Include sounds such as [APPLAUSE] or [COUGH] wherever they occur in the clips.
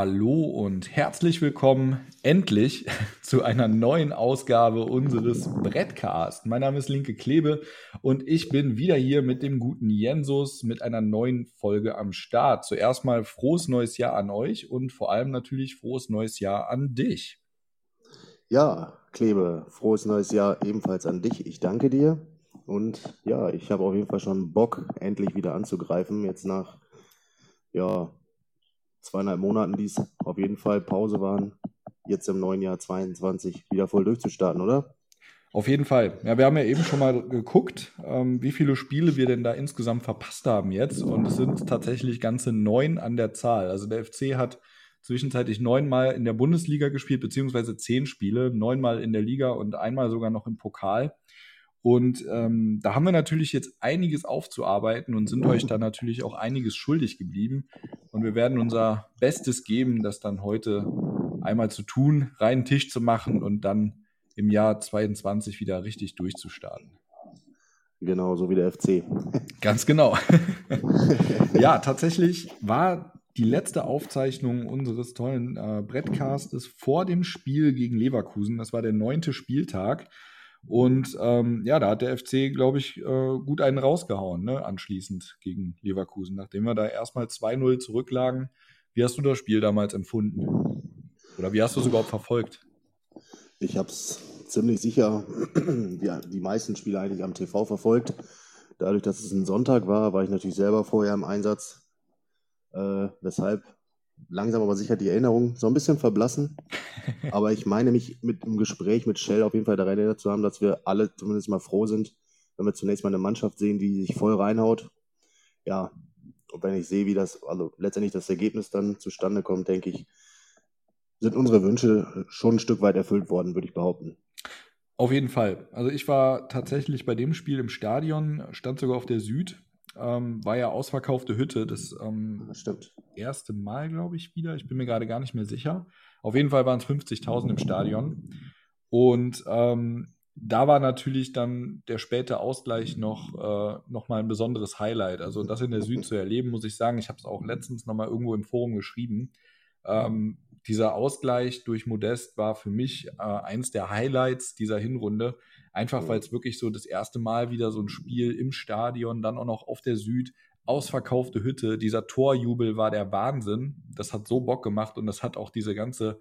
Hallo und herzlich willkommen endlich [LAUGHS] zu einer neuen Ausgabe unseres Brettcast. Mein Name ist Linke Klebe und ich bin wieder hier mit dem guten Jensus mit einer neuen Folge am Start. Zuerst mal frohes neues Jahr an euch und vor allem natürlich frohes neues Jahr an dich. Ja, Klebe, frohes neues Jahr ebenfalls an dich. Ich danke dir und ja, ich habe auf jeden Fall schon Bock, endlich wieder anzugreifen. Jetzt nach ja, zweieinhalb Monaten, die es auf jeden Fall Pause waren, jetzt im neuen Jahr 22 wieder voll durchzustarten, oder? Auf jeden Fall. Ja, wir haben ja eben schon mal geguckt, ähm, wie viele Spiele wir denn da insgesamt verpasst haben jetzt. Und es sind tatsächlich ganze neun an der Zahl. Also der FC hat zwischenzeitlich neunmal in der Bundesliga gespielt, beziehungsweise zehn Spiele, neunmal in der Liga und einmal sogar noch im Pokal. Und ähm, da haben wir natürlich jetzt einiges aufzuarbeiten und sind euch da natürlich auch einiges schuldig geblieben. Und wir werden unser Bestes geben, das dann heute einmal zu tun, reinen Tisch zu machen und dann im Jahr 22 wieder richtig durchzustarten. Genau, so wie der FC. Ganz genau. [LAUGHS] ja, tatsächlich war die letzte Aufzeichnung unseres tollen äh, Brettcastes vor dem Spiel gegen Leverkusen. Das war der neunte Spieltag. Und ähm, ja, da hat der FC, glaube ich, äh, gut einen rausgehauen, ne, anschließend gegen Leverkusen, nachdem wir da erstmal 2-0 zurücklagen. Wie hast du das Spiel damals empfunden? Oder wie hast du es überhaupt verfolgt? Ich habe es ziemlich sicher [CLEARS THROAT] die, die meisten Spiele eigentlich am TV verfolgt. Dadurch, dass es ein Sonntag war, war ich natürlich selber vorher im Einsatz. Äh, weshalb langsam aber sicher die Erinnerungen so ein bisschen verblassen. [LAUGHS] aber ich meine mich mit dem Gespräch mit Shell auf jeden Fall daran erinnert zu haben, dass wir alle zumindest mal froh sind, wenn wir zunächst mal eine Mannschaft sehen, die sich voll reinhaut. Ja, und wenn ich sehe, wie das, also letztendlich das Ergebnis dann zustande kommt, denke ich, sind unsere Wünsche schon ein Stück weit erfüllt worden, würde ich behaupten. Auf jeden Fall. Also ich war tatsächlich bei dem Spiel im Stadion, stand sogar auf der Süd ähm, war ja ausverkaufte Hütte. Das, ähm, das erste Mal, glaube ich, wieder. Ich bin mir gerade gar nicht mehr sicher. Auf jeden Fall waren es 50.000 im Stadion. Und ähm, da war natürlich dann der späte Ausgleich noch, äh, noch mal ein besonderes Highlight. Also das in der Süd zu erleben, muss ich sagen, ich habe es auch letztens noch mal irgendwo im Forum geschrieben. Ähm, dieser Ausgleich durch Modest war für mich äh, eins der Highlights dieser Hinrunde. Einfach weil es wirklich so das erste Mal wieder so ein Spiel im Stadion, dann auch noch auf der Süd, ausverkaufte Hütte. Dieser Torjubel war der Wahnsinn. Das hat so Bock gemacht und das hat auch diese ganze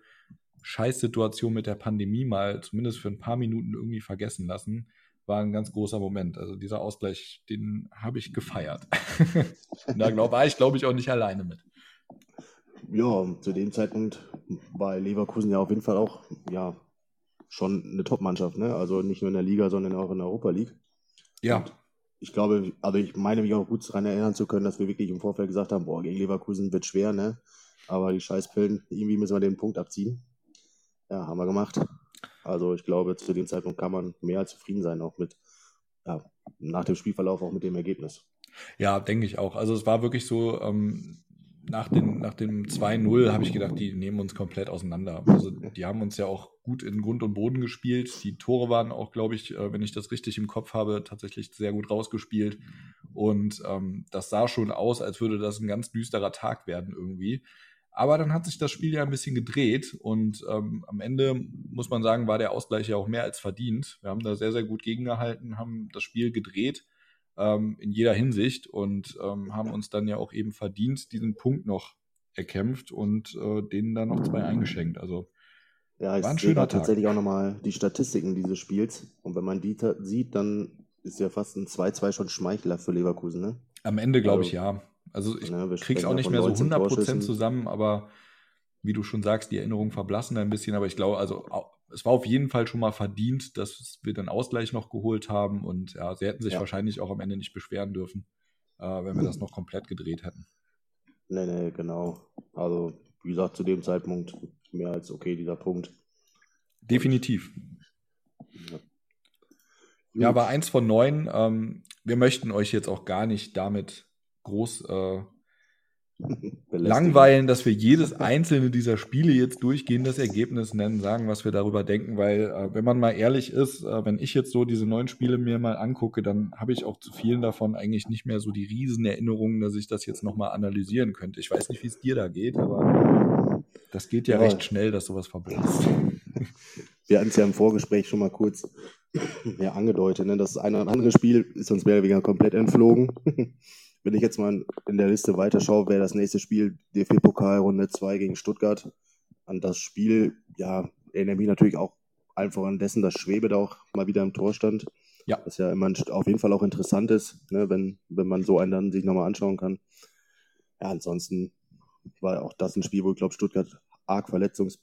Scheißsituation mit der Pandemie mal zumindest für ein paar Minuten irgendwie vergessen lassen. War ein ganz großer Moment. Also dieser Ausgleich, den habe ich gefeiert. [LAUGHS] da glaub, war ich, glaube ich, auch nicht alleine mit. Ja, zu dem Zeitpunkt war Leverkusen ja auf jeden Fall auch ja, schon eine Top-Mannschaft, ne? Also nicht nur in der Liga, sondern auch in der Europa League. Ja. Und ich glaube, also ich meine mich auch gut daran erinnern zu können, dass wir wirklich im Vorfeld gesagt haben, boah, gegen Leverkusen wird schwer, ne? Aber die Scheißpillen, irgendwie müssen wir den Punkt abziehen. Ja, haben wir gemacht. Also ich glaube, zu dem Zeitpunkt kann man mehr als zufrieden sein, auch mit, ja, nach dem Spielverlauf auch mit dem Ergebnis. Ja, denke ich auch. Also es war wirklich so, ähm, nach, den, nach dem 2-0 habe ich gedacht, die nehmen uns komplett auseinander. Also die haben uns ja auch gut in Grund und Boden gespielt. Die Tore waren auch, glaube ich, äh, wenn ich das richtig im Kopf habe, tatsächlich sehr gut rausgespielt. Und ähm, das sah schon aus, als würde das ein ganz düsterer Tag werden irgendwie. Aber dann hat sich das Spiel ja ein bisschen gedreht und ähm, am Ende muss man sagen, war der Ausgleich ja auch mehr als verdient. Wir haben da sehr, sehr gut gegengehalten, haben das Spiel gedreht ähm, in jeder Hinsicht und ähm, haben uns dann ja auch eben verdient diesen Punkt noch erkämpft und äh, denen dann noch zwei eingeschenkt. Also ja, ich sehe tatsächlich auch nochmal die Statistiken dieses Spiels und wenn man die sieht, dann ist ja fast ein 2-2 schon Schmeichler für Leverkusen, ne? Am Ende glaube also, ich ja. Also ich ja, krieg's auch nicht mehr so 100% zusammen, aber wie du schon sagst, die Erinnerungen verblassen ein bisschen, aber ich glaube, also es war auf jeden Fall schon mal verdient, dass wir den Ausgleich noch geholt haben und ja, sie hätten sich ja. wahrscheinlich auch am Ende nicht beschweren dürfen, äh, wenn wir das noch komplett gedreht hätten. Nee, nee, genau. Also, wie gesagt, zu dem Zeitpunkt mehr als okay, dieser Punkt. Definitiv. Ja, ja aber eins von neun. Ähm, wir möchten euch jetzt auch gar nicht damit groß äh, [LAUGHS] langweilen, dass wir jedes einzelne dieser Spiele jetzt durchgehen, das Ergebnis nennen, sagen, was wir darüber denken, weil äh, wenn man mal ehrlich ist, äh, wenn ich jetzt so diese neun Spiele mir mal angucke, dann habe ich auch zu vielen davon eigentlich nicht mehr so die riesen Erinnerungen, dass ich das jetzt nochmal analysieren könnte. Ich weiß nicht, wie es dir da geht, aber Das geht ja, ja. recht schnell, dass sowas verblasst. [LAUGHS] Wir hatten es ja im Vorgespräch schon mal kurz ja, angedeutet. Ne? Das eine oder andere Spiel ist uns mehr oder weniger komplett entflogen. Wenn ich jetzt mal in der Liste weiterschaue, wäre das nächste Spiel DFB-Pokal Runde 2 gegen Stuttgart. An das Spiel, ja, erinnere mich natürlich auch einfach an dessen, dass Schwebe da auch mal wieder im Tor stand. Ja. Was ja immer auf jeden Fall auch interessant ist, ne, wenn, wenn man so einen dann sich nochmal anschauen kann. Ja, ansonsten war auch das ein Spiel, wo ich glaube, Stuttgart arg Verletzungspech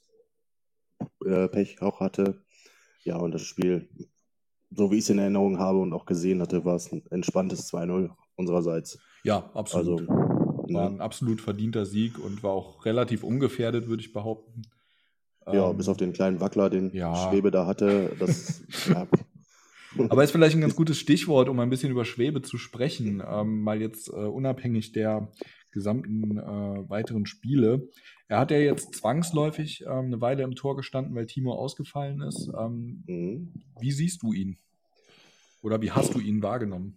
äh, auch hatte. Ja, und das Spiel, so wie ich es in Erinnerung habe und auch gesehen hatte, war es ein entspanntes 2-0 unsererseits. Ja, absolut. Also, war ne? ein absolut verdienter Sieg und war auch relativ ungefährdet, würde ich behaupten. Ja, ähm, bis auf den kleinen Wackler, den ja. Schwebe da hatte. Das, [LAUGHS] ja. Aber ist vielleicht ein ganz gutes Stichwort, um ein bisschen über Schwebe zu sprechen, ähm, mal jetzt äh, unabhängig der gesamten äh, weiteren Spiele. Er hat ja jetzt zwangsläufig ähm, eine Weile im Tor gestanden, weil Timo ausgefallen ist. Ähm, mhm. Wie siehst du ihn? Oder wie hast du ihn wahrgenommen?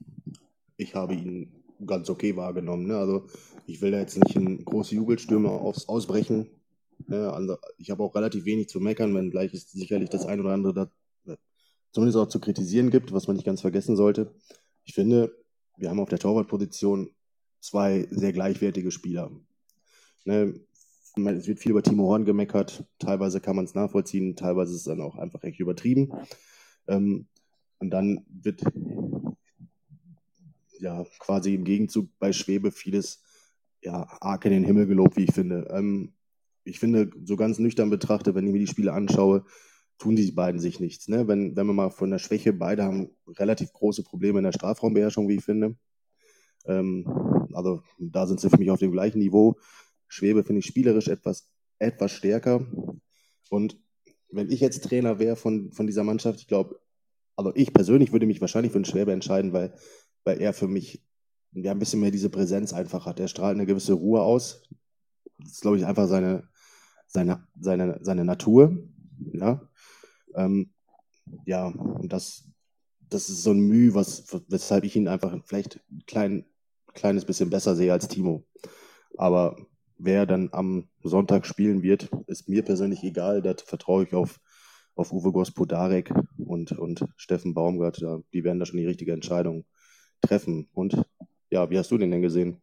Ich habe ihn ganz okay wahrgenommen. Ne? Also ich will da jetzt nicht in große Jubelstürme aufs Ausbrechen. Ne? Also ich habe auch relativ wenig zu meckern, wenn gleich es sicherlich das ein oder andere da, zumindest auch zu kritisieren gibt, was man nicht ganz vergessen sollte. Ich finde, wir haben auf der Torwartposition zwei sehr gleichwertige Spieler. Ne? Es wird viel über Timo Horn gemeckert, teilweise kann man es nachvollziehen, teilweise ist es dann auch einfach echt übertrieben. Ähm, und dann wird ja quasi im Gegenzug bei Schwebe vieles ja arg in den Himmel gelobt, wie ich finde. Ähm, ich finde, so ganz nüchtern betrachtet, wenn ich mir die Spiele anschaue, tun die beiden sich nichts. Ne? Wenn, wenn man mal von der Schwäche, beide haben relativ große Probleme in der Strafraumbeherrschung, wie ich finde. Ähm, also da sind sie für mich auf dem gleichen Niveau. Schwebe finde ich spielerisch etwas, etwas stärker. Und wenn ich jetzt Trainer wäre von, von dieser Mannschaft, ich glaube, also ich persönlich würde mich wahrscheinlich für den Schwebe entscheiden, weil, weil er für mich ja, ein bisschen mehr diese Präsenz einfach hat. Er strahlt eine gewisse Ruhe aus. Das ist, glaube ich, einfach seine, seine, seine, seine Natur. Ja, ähm, ja und das, das ist so ein Mühe, was, weshalb ich ihn einfach vielleicht ein klein, kleines bisschen besser sehe als Timo. Aber wer dann am Sonntag spielen wird, ist mir persönlich egal. Da vertraue ich auf, auf Uwe Gospodarek und, und Steffen Baumgart. Die werden da schon die richtige Entscheidung treffen. Und ja, wie hast du den denn gesehen?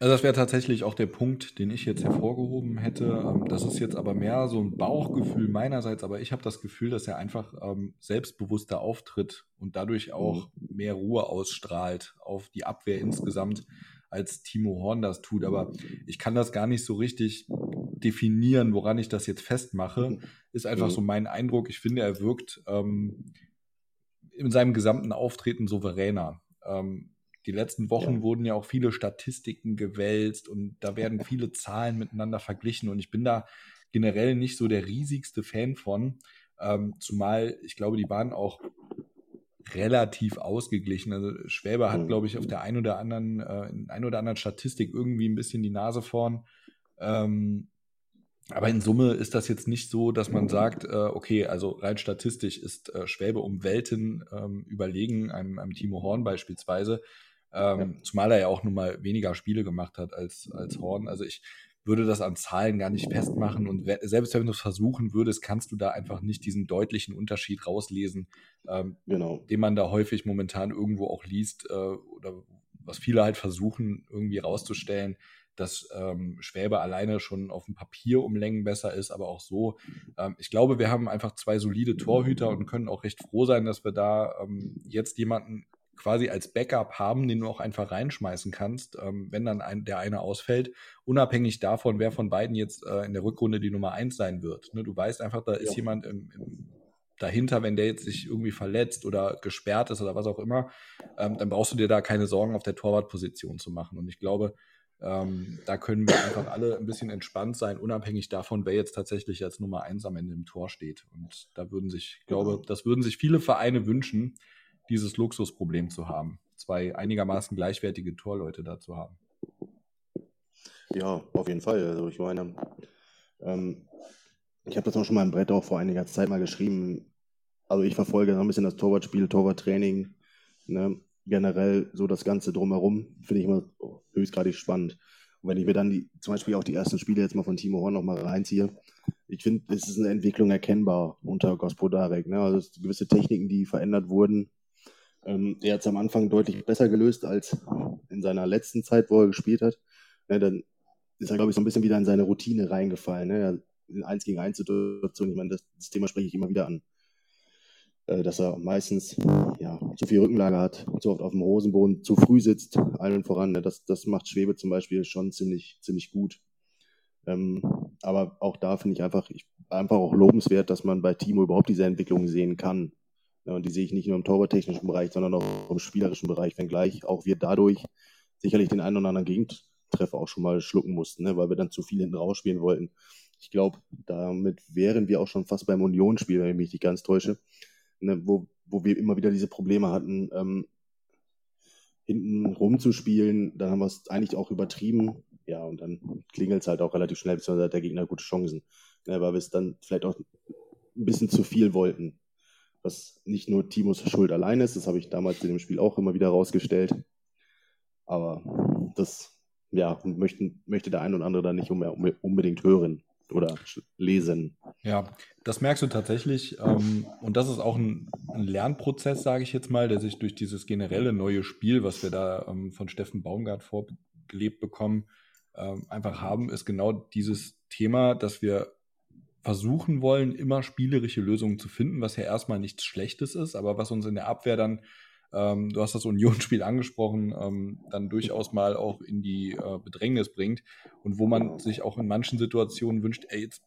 Also das wäre tatsächlich auch der Punkt, den ich jetzt hervorgehoben hätte. Ähm, das ist jetzt aber mehr so ein Bauchgefühl meinerseits, aber ich habe das Gefühl, dass er einfach ähm, selbstbewusster auftritt und dadurch auch mhm. mehr Ruhe ausstrahlt auf die Abwehr insgesamt, als Timo Horn das tut. Aber ich kann das gar nicht so richtig definieren, woran ich das jetzt festmache. Mhm. Ist einfach so mhm. mein Eindruck. Ich finde, er wirkt ähm, in seinem gesamten Auftreten souveräner. Ähm, die letzten Wochen ja. wurden ja auch viele Statistiken gewälzt und da werden [LAUGHS] viele Zahlen miteinander verglichen und ich bin da generell nicht so der riesigste Fan von, ähm, zumal ich glaube, die waren auch relativ ausgeglichen. Also Schwäber hat, mhm. glaube ich, auf der einen oder anderen, äh, in ein oder anderen Statistik irgendwie ein bisschen die Nase vorn. Ähm, aber in Summe ist das jetzt nicht so, dass man sagt, äh, okay, also rein statistisch ist äh, Schwäbe um Welten ähm, überlegen, einem, einem Timo Horn beispielsweise. Ähm, ja. Zumal er ja auch nun mal weniger Spiele gemacht hat als, als Horn. Also ich würde das an Zahlen gar nicht festmachen. Und selbst wenn du es versuchen würdest, kannst du da einfach nicht diesen deutlichen Unterschied rauslesen, ähm, genau. den man da häufig momentan irgendwo auch liest äh, oder was viele halt versuchen, irgendwie rauszustellen, dass ähm, Schwäbe alleine schon auf dem Papier um Längen besser ist, aber auch so. Ähm, ich glaube, wir haben einfach zwei solide Torhüter und können auch recht froh sein, dass wir da ähm, jetzt jemanden quasi als Backup haben, den du auch einfach reinschmeißen kannst, ähm, wenn dann ein, der eine ausfällt, unabhängig davon, wer von beiden jetzt äh, in der Rückrunde die Nummer eins sein wird. Ne, du weißt einfach, da ja. ist jemand im, im, dahinter, wenn der jetzt sich irgendwie verletzt oder gesperrt ist oder was auch immer, ähm, dann brauchst du dir da keine Sorgen auf der Torwartposition zu machen. Und ich glaube, ähm, da können wir einfach alle ein bisschen entspannt sein, unabhängig davon, wer jetzt tatsächlich als Nummer eins am Ende im Tor steht. Und da würden sich, ich glaube, genau. das würden sich viele Vereine wünschen, dieses Luxusproblem zu haben, zwei einigermaßen gleichwertige Torleute da zu haben. Ja, auf jeden Fall. Also ich meine, ähm, ich habe das auch schon mal im Brett auch vor einiger Zeit mal geschrieben. Also ich verfolge ein bisschen das Torwartspiel, Torwarttraining, ne? Generell so das Ganze drumherum, finde ich immer höchstgradig spannend. wenn ich mir dann die, zum Beispiel auch die ersten Spiele jetzt mal von Timo Horn nochmal reinziehe, ich finde, es ist eine Entwicklung erkennbar unter Gospodarek. Ne? Also gewisse Techniken, die verändert wurden. Ähm, er hat es am Anfang deutlich besser gelöst als in seiner letzten Zeit, wo er gespielt hat. Ne, dann ist er, glaube ich, so ein bisschen wieder in seine Routine reingefallen. Ne? In 1 gegen 1 Situation, ich meine, das, das Thema spreche ich immer wieder an. Äh, dass er meistens ja, zu viel Rückenlage hat, zu oft auf dem Hosenboden, zu früh sitzt, allen voran. Ne? Das, das macht Schwebe zum Beispiel schon ziemlich, ziemlich gut. Ähm, aber auch da finde ich einfach, ich, einfach auch lobenswert, dass man bei Timo überhaupt diese Entwicklung sehen kann. Ja, und die sehe ich nicht nur im torwarttechnischen Bereich, sondern auch im spielerischen Bereich, wenngleich auch wir dadurch sicherlich den einen oder anderen Gegentreffer auch schon mal schlucken mussten, ne, weil wir dann zu viel hinten rausspielen wollten. Ich glaube, damit wären wir auch schon fast beim Unionsspiel, wenn ich mich nicht ganz täusche, ne, wo, wo wir immer wieder diese Probleme hatten, ähm, hinten rumzuspielen. Dann haben wir es eigentlich auch übertrieben. Ja, und dann klingelt es halt auch relativ schnell, beziehungsweise hat der Gegner gute Chancen. Ne, weil wir es dann vielleicht auch ein bisschen zu viel wollten. Was nicht nur Timos Schuld allein ist, das habe ich damals in dem Spiel auch immer wieder rausgestellt. Aber das ja, möchten, möchte der ein oder andere dann nicht unbedingt hören oder lesen. Ja, das merkst du tatsächlich. Ähm, und das ist auch ein, ein Lernprozess, sage ich jetzt mal, der sich durch dieses generelle neue Spiel, was wir da ähm, von Steffen Baumgart vorgelebt bekommen, ähm, einfach haben, ist genau dieses Thema, dass wir versuchen wollen, immer spielerische Lösungen zu finden, was ja erstmal nichts Schlechtes ist, aber was uns in der Abwehr dann ähm, du hast das Unionsspiel angesprochen, ähm, dann durchaus mal auch in die äh, Bedrängnis bringt und wo man sich auch in manchen Situationen wünscht, ey, jetzt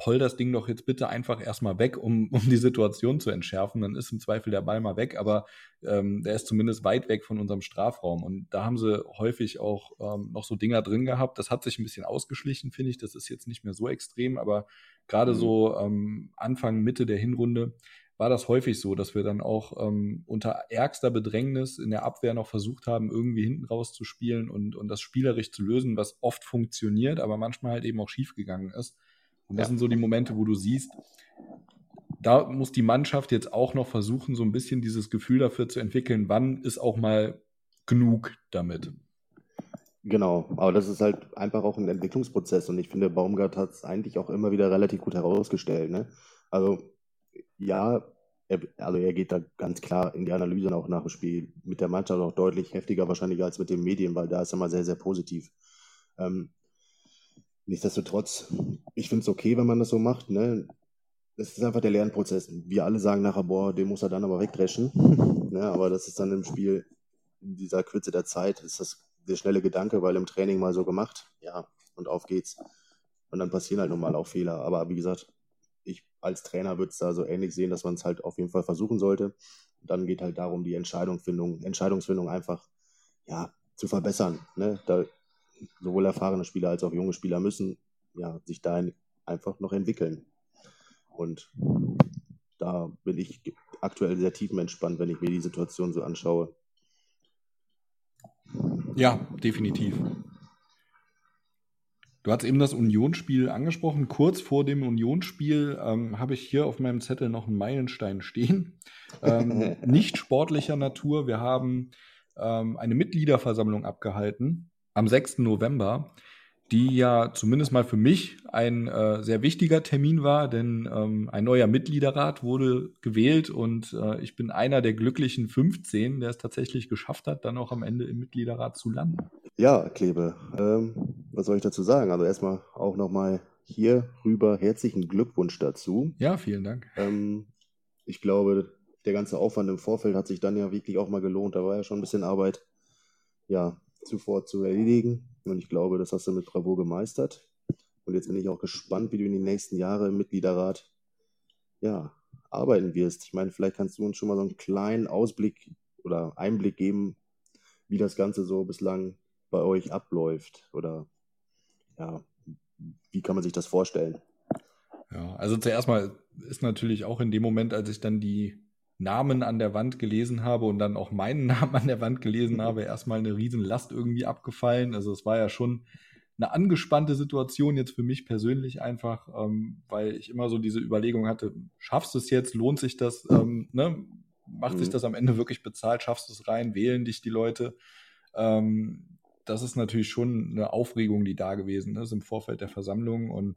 poll das Ding doch jetzt bitte einfach erstmal weg, um, um die Situation zu entschärfen. Dann ist im Zweifel der Ball mal weg, aber ähm, der ist zumindest weit weg von unserem Strafraum. Und da haben sie häufig auch ähm, noch so Dinger drin gehabt. Das hat sich ein bisschen ausgeschlichen, finde ich. Das ist jetzt nicht mehr so extrem, aber gerade mhm. so ähm, Anfang, Mitte der Hinrunde war das häufig so, dass wir dann auch ähm, unter ärgster Bedrängnis in der Abwehr noch versucht haben, irgendwie hinten raus zu spielen und, und das spielerisch zu lösen, was oft funktioniert, aber manchmal halt eben auch schiefgegangen ist. Und das ja. sind so die Momente, wo du siehst, da muss die Mannschaft jetzt auch noch versuchen, so ein bisschen dieses Gefühl dafür zu entwickeln, wann ist auch mal genug damit. Genau, aber das ist halt einfach auch ein Entwicklungsprozess und ich finde, Baumgart hat es eigentlich auch immer wieder relativ gut herausgestellt. Ne? Also ja, er, also er geht da ganz klar in die Analyse auch nach dem Spiel mit der Mannschaft auch deutlich heftiger wahrscheinlich als mit den Medien, weil da ist er mal sehr, sehr positiv. Ähm, nichtsdestotrotz, ich finde es okay, wenn man das so macht. Ne? Das ist einfach der Lernprozess. Wir alle sagen nachher, boah, den muss er dann aber wegdreschen. [LAUGHS] ne? Aber das ist dann im Spiel, in dieser Kürze der Zeit, ist das der schnelle Gedanke, weil im Training mal so gemacht, ja, und auf geht's. Und dann passieren halt nun mal auch Fehler. Aber wie gesagt, ich als Trainer würde es da so ähnlich sehen, dass man es halt auf jeden Fall versuchen sollte. Und dann geht halt darum, die Entscheidungsfindung, Entscheidungsfindung einfach ja, zu verbessern. Ne? Da sowohl erfahrene Spieler als auch junge Spieler müssen ja, sich dahin einfach noch entwickeln. Und da bin ich aktuell sehr tiefenentspannt, wenn ich mir die Situation so anschaue. Ja, definitiv. Du hast eben das Unionsspiel angesprochen. Kurz vor dem Unionsspiel ähm, habe ich hier auf meinem Zettel noch einen Meilenstein stehen. Ähm, [LAUGHS] nicht sportlicher Natur. Wir haben ähm, eine Mitgliederversammlung abgehalten am 6. November die ja zumindest mal für mich ein äh, sehr wichtiger Termin war, denn ähm, ein neuer Mitgliederrat wurde gewählt und äh, ich bin einer der glücklichen 15, der es tatsächlich geschafft hat, dann auch am Ende im Mitgliederrat zu landen. Ja, Klebe, ähm, was soll ich dazu sagen? Also erstmal auch nochmal hier rüber herzlichen Glückwunsch dazu. Ja, vielen Dank. Ähm, ich glaube, der ganze Aufwand im Vorfeld hat sich dann ja wirklich auch mal gelohnt. Da war ja schon ein bisschen Arbeit. Ja, zuvor zu erledigen. Und ich glaube, das hast du mit Bravo gemeistert. Und jetzt bin ich auch gespannt, wie du in den nächsten Jahren im Mitgliederrat ja, arbeiten wirst. Ich meine, vielleicht kannst du uns schon mal so einen kleinen Ausblick oder Einblick geben, wie das Ganze so bislang bei euch abläuft. Oder ja, wie kann man sich das vorstellen? Ja, also zuerst mal ist natürlich auch in dem Moment, als ich dann die Namen an der Wand gelesen habe und dann auch meinen [LAUGHS] Namen an der Wand gelesen mhm. habe, erstmal eine Riesenlast irgendwie abgefallen. Also es war ja schon eine angespannte Situation jetzt für mich persönlich einfach, ähm, weil ich immer so diese Überlegung hatte, schaffst du es jetzt, lohnt sich das, ähm, ne? macht mhm. sich das am Ende wirklich bezahlt, schaffst du es rein, wählen dich die Leute. Ähm, das ist natürlich schon eine Aufregung, die da gewesen ist im Vorfeld der Versammlung. Und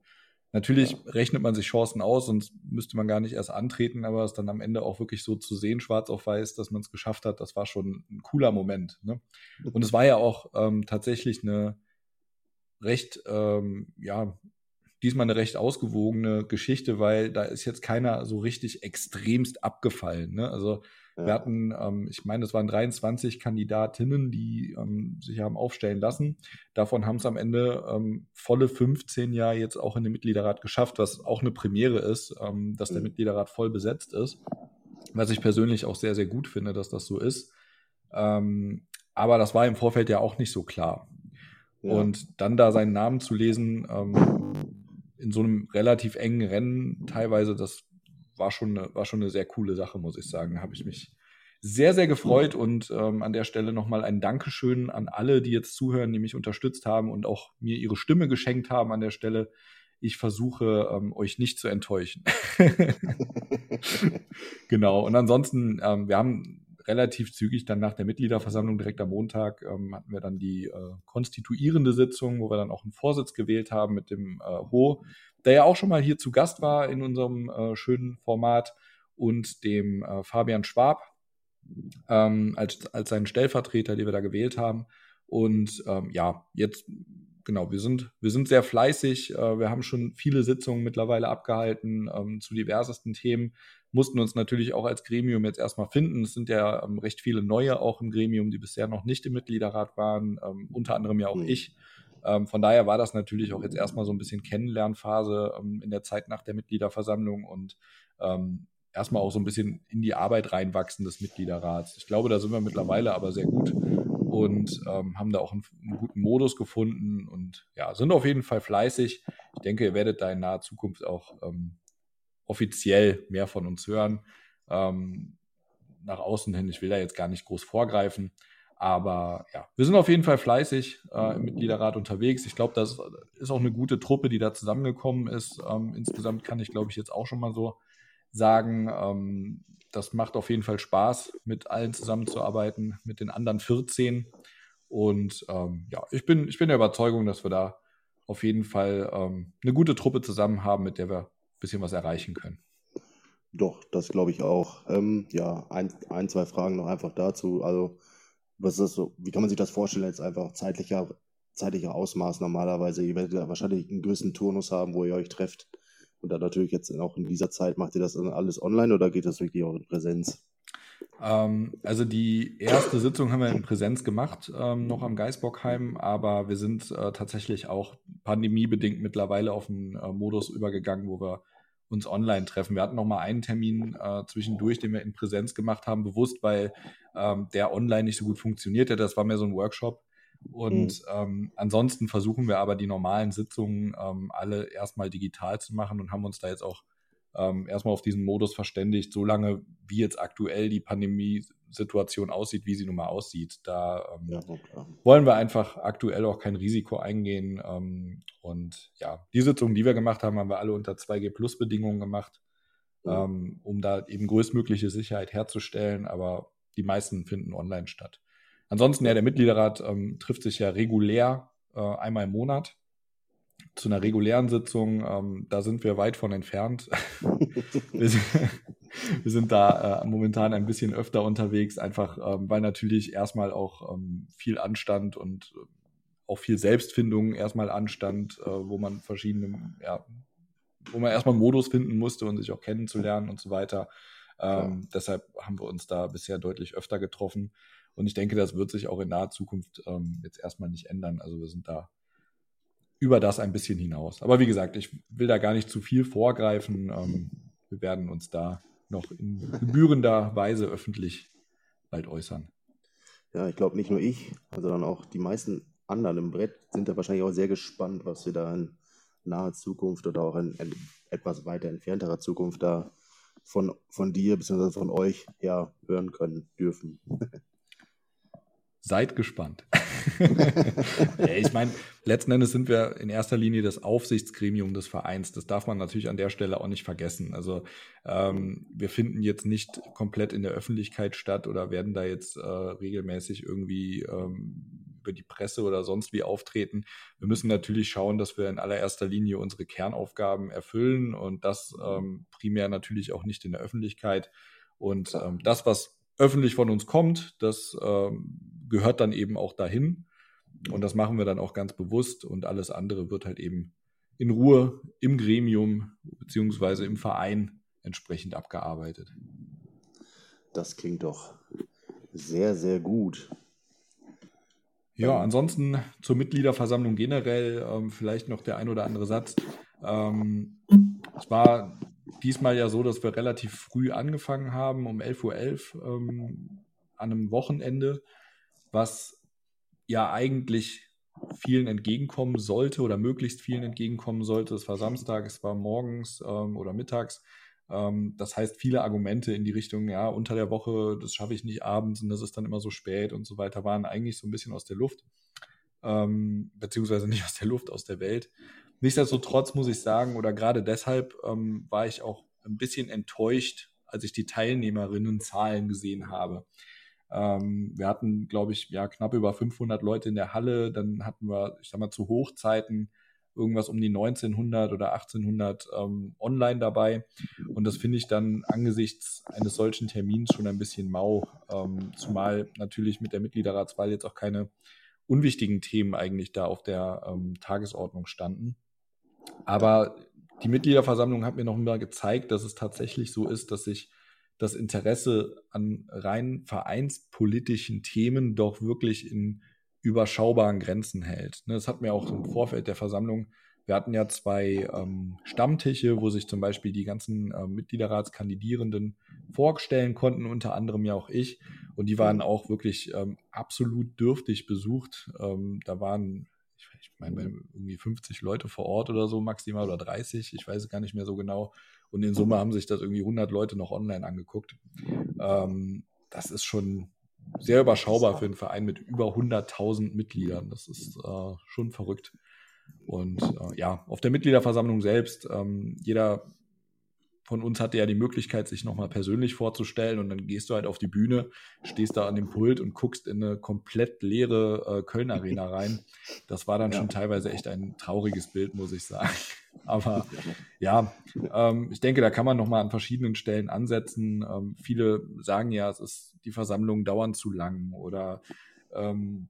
natürlich ja. rechnet man sich Chancen aus, sonst müsste man gar nicht erst antreten, aber es dann am Ende auch wirklich so zu sehen, schwarz auf weiß, dass man es geschafft hat, das war schon ein cooler Moment. Ne? Und es war ja auch ähm, tatsächlich eine recht, ähm, ja, diesmal eine recht ausgewogene Geschichte, weil da ist jetzt keiner so richtig extremst abgefallen. Ne? Also ja. wir hatten, ähm, ich meine, es waren 23 Kandidatinnen, die ähm, sich haben aufstellen lassen. Davon haben es am Ende ähm, volle 15 ja jetzt auch in den Mitgliederrat geschafft, was auch eine Premiere ist, ähm, dass der mhm. Mitgliederrat voll besetzt ist. Was ich persönlich auch sehr, sehr gut finde, dass das so ist. Ähm, aber das war im Vorfeld ja auch nicht so klar. Ja. Und dann da seinen Namen zu lesen, ähm, in so einem relativ engen Rennen teilweise, das war schon eine, war schon eine sehr coole Sache, muss ich sagen. Da habe ich mich sehr, sehr gefreut und ähm, an der Stelle nochmal ein Dankeschön an alle, die jetzt zuhören, die mich unterstützt haben und auch mir ihre Stimme geschenkt haben an der Stelle. Ich versuche, ähm, euch nicht zu enttäuschen. [LAUGHS] genau. Und ansonsten, ähm, wir haben relativ zügig dann nach der Mitgliederversammlung direkt am Montag ähm, hatten wir dann die äh, konstituierende Sitzung, wo wir dann auch einen Vorsitz gewählt haben mit dem äh, Ho, der ja auch schon mal hier zu Gast war in unserem äh, schönen Format und dem äh, Fabian Schwab ähm, als, als seinen Stellvertreter, den wir da gewählt haben. Und ähm, ja, jetzt genau, wir sind, wir sind sehr fleißig. Äh, wir haben schon viele Sitzungen mittlerweile abgehalten ähm, zu diversesten Themen mussten uns natürlich auch als Gremium jetzt erstmal finden. Es sind ja ähm, recht viele neue auch im Gremium, die bisher noch nicht im Mitgliederrat waren, ähm, unter anderem ja auch mhm. ich. Ähm, von daher war das natürlich auch jetzt erstmal so ein bisschen Kennenlernphase ähm, in der Zeit nach der Mitgliederversammlung und ähm, erstmal auch so ein bisschen in die Arbeit reinwachsen des Mitgliederrats. Ich glaube, da sind wir mittlerweile aber sehr gut und ähm, haben da auch einen, einen, guten Modus gefunden und ja, sind auf jeden Fall fleißig. Ich denke, ihr werdet da in naher Zukunft auch ähm, offiziell mehr von uns hören. Ähm, nach außen hin, ich will da jetzt gar nicht groß vorgreifen. Aber ja, wir sind auf jeden Fall fleißig äh, im Mitgliederrat unterwegs. Ich glaube, das ist auch eine gute Truppe, die da zusammengekommen ist. Ähm, insgesamt kann ich, glaube ich, jetzt auch schon mal so sagen, ähm, das macht auf jeden Fall Spaß, mit allen zusammenzuarbeiten, mit den anderen 14. Und ähm, ja, ich bin, ich bin der Überzeugung, dass wir da auf jeden Fall ähm, eine gute Truppe zusammen haben, mit der wir bisschen was erreichen können. Doch, das glaube ich auch. Ähm, ja, ein, ein, zwei Fragen noch einfach dazu. Also, was ist so, wie kann man sich das vorstellen, jetzt einfach zeitlicher, zeitlicher Ausmaß normalerweise? Ihr werdet ja wahrscheinlich einen größten Turnus haben, wo ihr euch trefft. Und dann natürlich jetzt auch in dieser Zeit, macht ihr das dann alles online oder geht das wirklich auch in Präsenz? Ähm, also die erste Sitzung haben wir in Präsenz gemacht, ähm, noch am Geisbockheim, aber wir sind äh, tatsächlich auch pandemiebedingt mittlerweile auf einen äh, Modus übergegangen, wo wir uns online treffen. Wir hatten noch mal einen Termin äh, zwischendurch, den wir in Präsenz gemacht haben, bewusst, weil ähm, der online nicht so gut funktionierte. Das war mehr so ein Workshop. Und mhm. ähm, ansonsten versuchen wir aber die normalen Sitzungen ähm, alle erstmal digital zu machen und haben uns da jetzt auch ähm, erstmal auf diesen Modus verständigt, solange wie jetzt aktuell die Pandemiesituation aussieht, wie sie nun mal aussieht. Da ähm, ja, wollen wir einfach aktuell auch kein Risiko eingehen. Ähm, und ja, die Sitzungen, die wir gemacht haben, haben wir alle unter 2G-Plus-Bedingungen gemacht, mhm. um da eben größtmögliche Sicherheit herzustellen. Aber die meisten finden online statt. Ansonsten, ja, der Mitgliederrat ähm, trifft sich ja regulär äh, einmal im Monat zu einer regulären Sitzung, ähm, da sind wir weit von entfernt. [LAUGHS] wir, sind, wir, sind, da äh, momentan ein bisschen öfter unterwegs, einfach ähm, weil natürlich erstmal auch ähm, viel Anstand und äh, auch viel Selbstfindung erstmal anstand, äh, wo man verschiedene, ja, wo man erstmal Modus finden musste und sich auch kennenzulernen und so weiter. Ja. Ähm, deshalb haben wir uns da bisher deutlich öfter getroffen. Und ich denke, das wird sich auch in naher Zukunft ähm, jetzt erstmal nicht ändern. Also wir sind da über das ein bisschen hinaus. Aber wie gesagt, ich will da gar nicht zu viel vorgreifen. Ähm, wir werden uns da noch in gebührender Weise öffentlich bald äußern. Ja, ich glaube nicht nur ich, sondern auch die meisten anderen im Brett sind da wahrscheinlich auch sehr gespannt, was wir da in naher Zukunft oder auch in, in etwas weiter entfernterer Zukunft da von, von dir bzw. von euch her hören können dürfen. [LAUGHS] Seid gespannt. [LAUGHS] ich meine, letzten Endes sind wir in erster Linie das Aufsichtsgremium des Vereins. Das darf man natürlich an der Stelle auch nicht vergessen. Also ähm, wir finden jetzt nicht komplett in der Öffentlichkeit statt oder werden da jetzt äh, regelmäßig irgendwie ähm, über die Presse oder sonst wie auftreten. Wir müssen natürlich schauen, dass wir in allererster Linie unsere Kernaufgaben erfüllen und das ähm, primär natürlich auch nicht in der Öffentlichkeit. Und ähm, das, was öffentlich von uns kommt, das ähm, gehört dann eben auch dahin. Und das machen wir dann auch ganz bewusst und alles andere wird halt eben in Ruhe im Gremium beziehungsweise im Verein entsprechend abgearbeitet. Das klingt doch sehr, sehr gut. Ja, ansonsten zur Mitgliederversammlung generell ähm, vielleicht noch der ein oder andere Satz. Ähm, es war diesmal ja so, dass wir relativ früh angefangen haben, um 11.11 Uhr ähm, an einem Wochenende, was ja eigentlich vielen entgegenkommen sollte oder möglichst vielen entgegenkommen sollte. Es war Samstag, es war morgens ähm, oder mittags. Ähm, das heißt, viele Argumente in die Richtung, ja, unter der Woche, das schaffe ich nicht abends und das ist dann immer so spät und so weiter, waren eigentlich so ein bisschen aus der Luft. Ähm, beziehungsweise nicht aus der Luft, aus der Welt. Nichtsdestotrotz muss ich sagen, oder gerade deshalb ähm, war ich auch ein bisschen enttäuscht, als ich die Teilnehmerinnenzahlen gesehen habe. Ähm, wir hatten, glaube ich, ja knapp über 500 Leute in der Halle. Dann hatten wir, ich sag mal, zu Hochzeiten irgendwas um die 1900 oder 1800 ähm, online dabei. Und das finde ich dann angesichts eines solchen Termins schon ein bisschen mau. Ähm, zumal natürlich mit der Mitgliederratswahl jetzt auch keine unwichtigen Themen eigentlich da auf der ähm, Tagesordnung standen. Aber die Mitgliederversammlung hat mir noch mal gezeigt, dass es tatsächlich so ist, dass sich das Interesse an rein vereinspolitischen Themen doch wirklich in überschaubaren Grenzen hält. Ne, das hat mir auch im Vorfeld der Versammlung, wir hatten ja zwei ähm, Stammtische, wo sich zum Beispiel die ganzen äh, Mitgliederratskandidierenden vorstellen konnten, unter anderem ja auch ich. Und die waren auch wirklich ähm, absolut dürftig besucht. Ähm, da waren, ich, ich meine, irgendwie 50 Leute vor Ort oder so maximal oder 30, ich weiß gar nicht mehr so genau. Und in Summe haben sich das irgendwie 100 Leute noch online angeguckt. Ähm, das ist schon sehr überschaubar für einen Verein mit über 100.000 Mitgliedern. Das ist äh, schon verrückt. Und äh, ja, auf der Mitgliederversammlung selbst, ähm, jeder von uns hatte ja die Möglichkeit, sich nochmal persönlich vorzustellen und dann gehst du halt auf die Bühne, stehst da an dem Pult und guckst in eine komplett leere äh, Köln-Arena [LAUGHS] rein. Das war dann ja. schon teilweise echt ein trauriges Bild, muss ich sagen. [LAUGHS] Aber ja, ähm, ich denke, da kann man nochmal an verschiedenen Stellen ansetzen. Ähm, viele sagen ja, es ist die Versammlung dauernd zu lang oder ähm,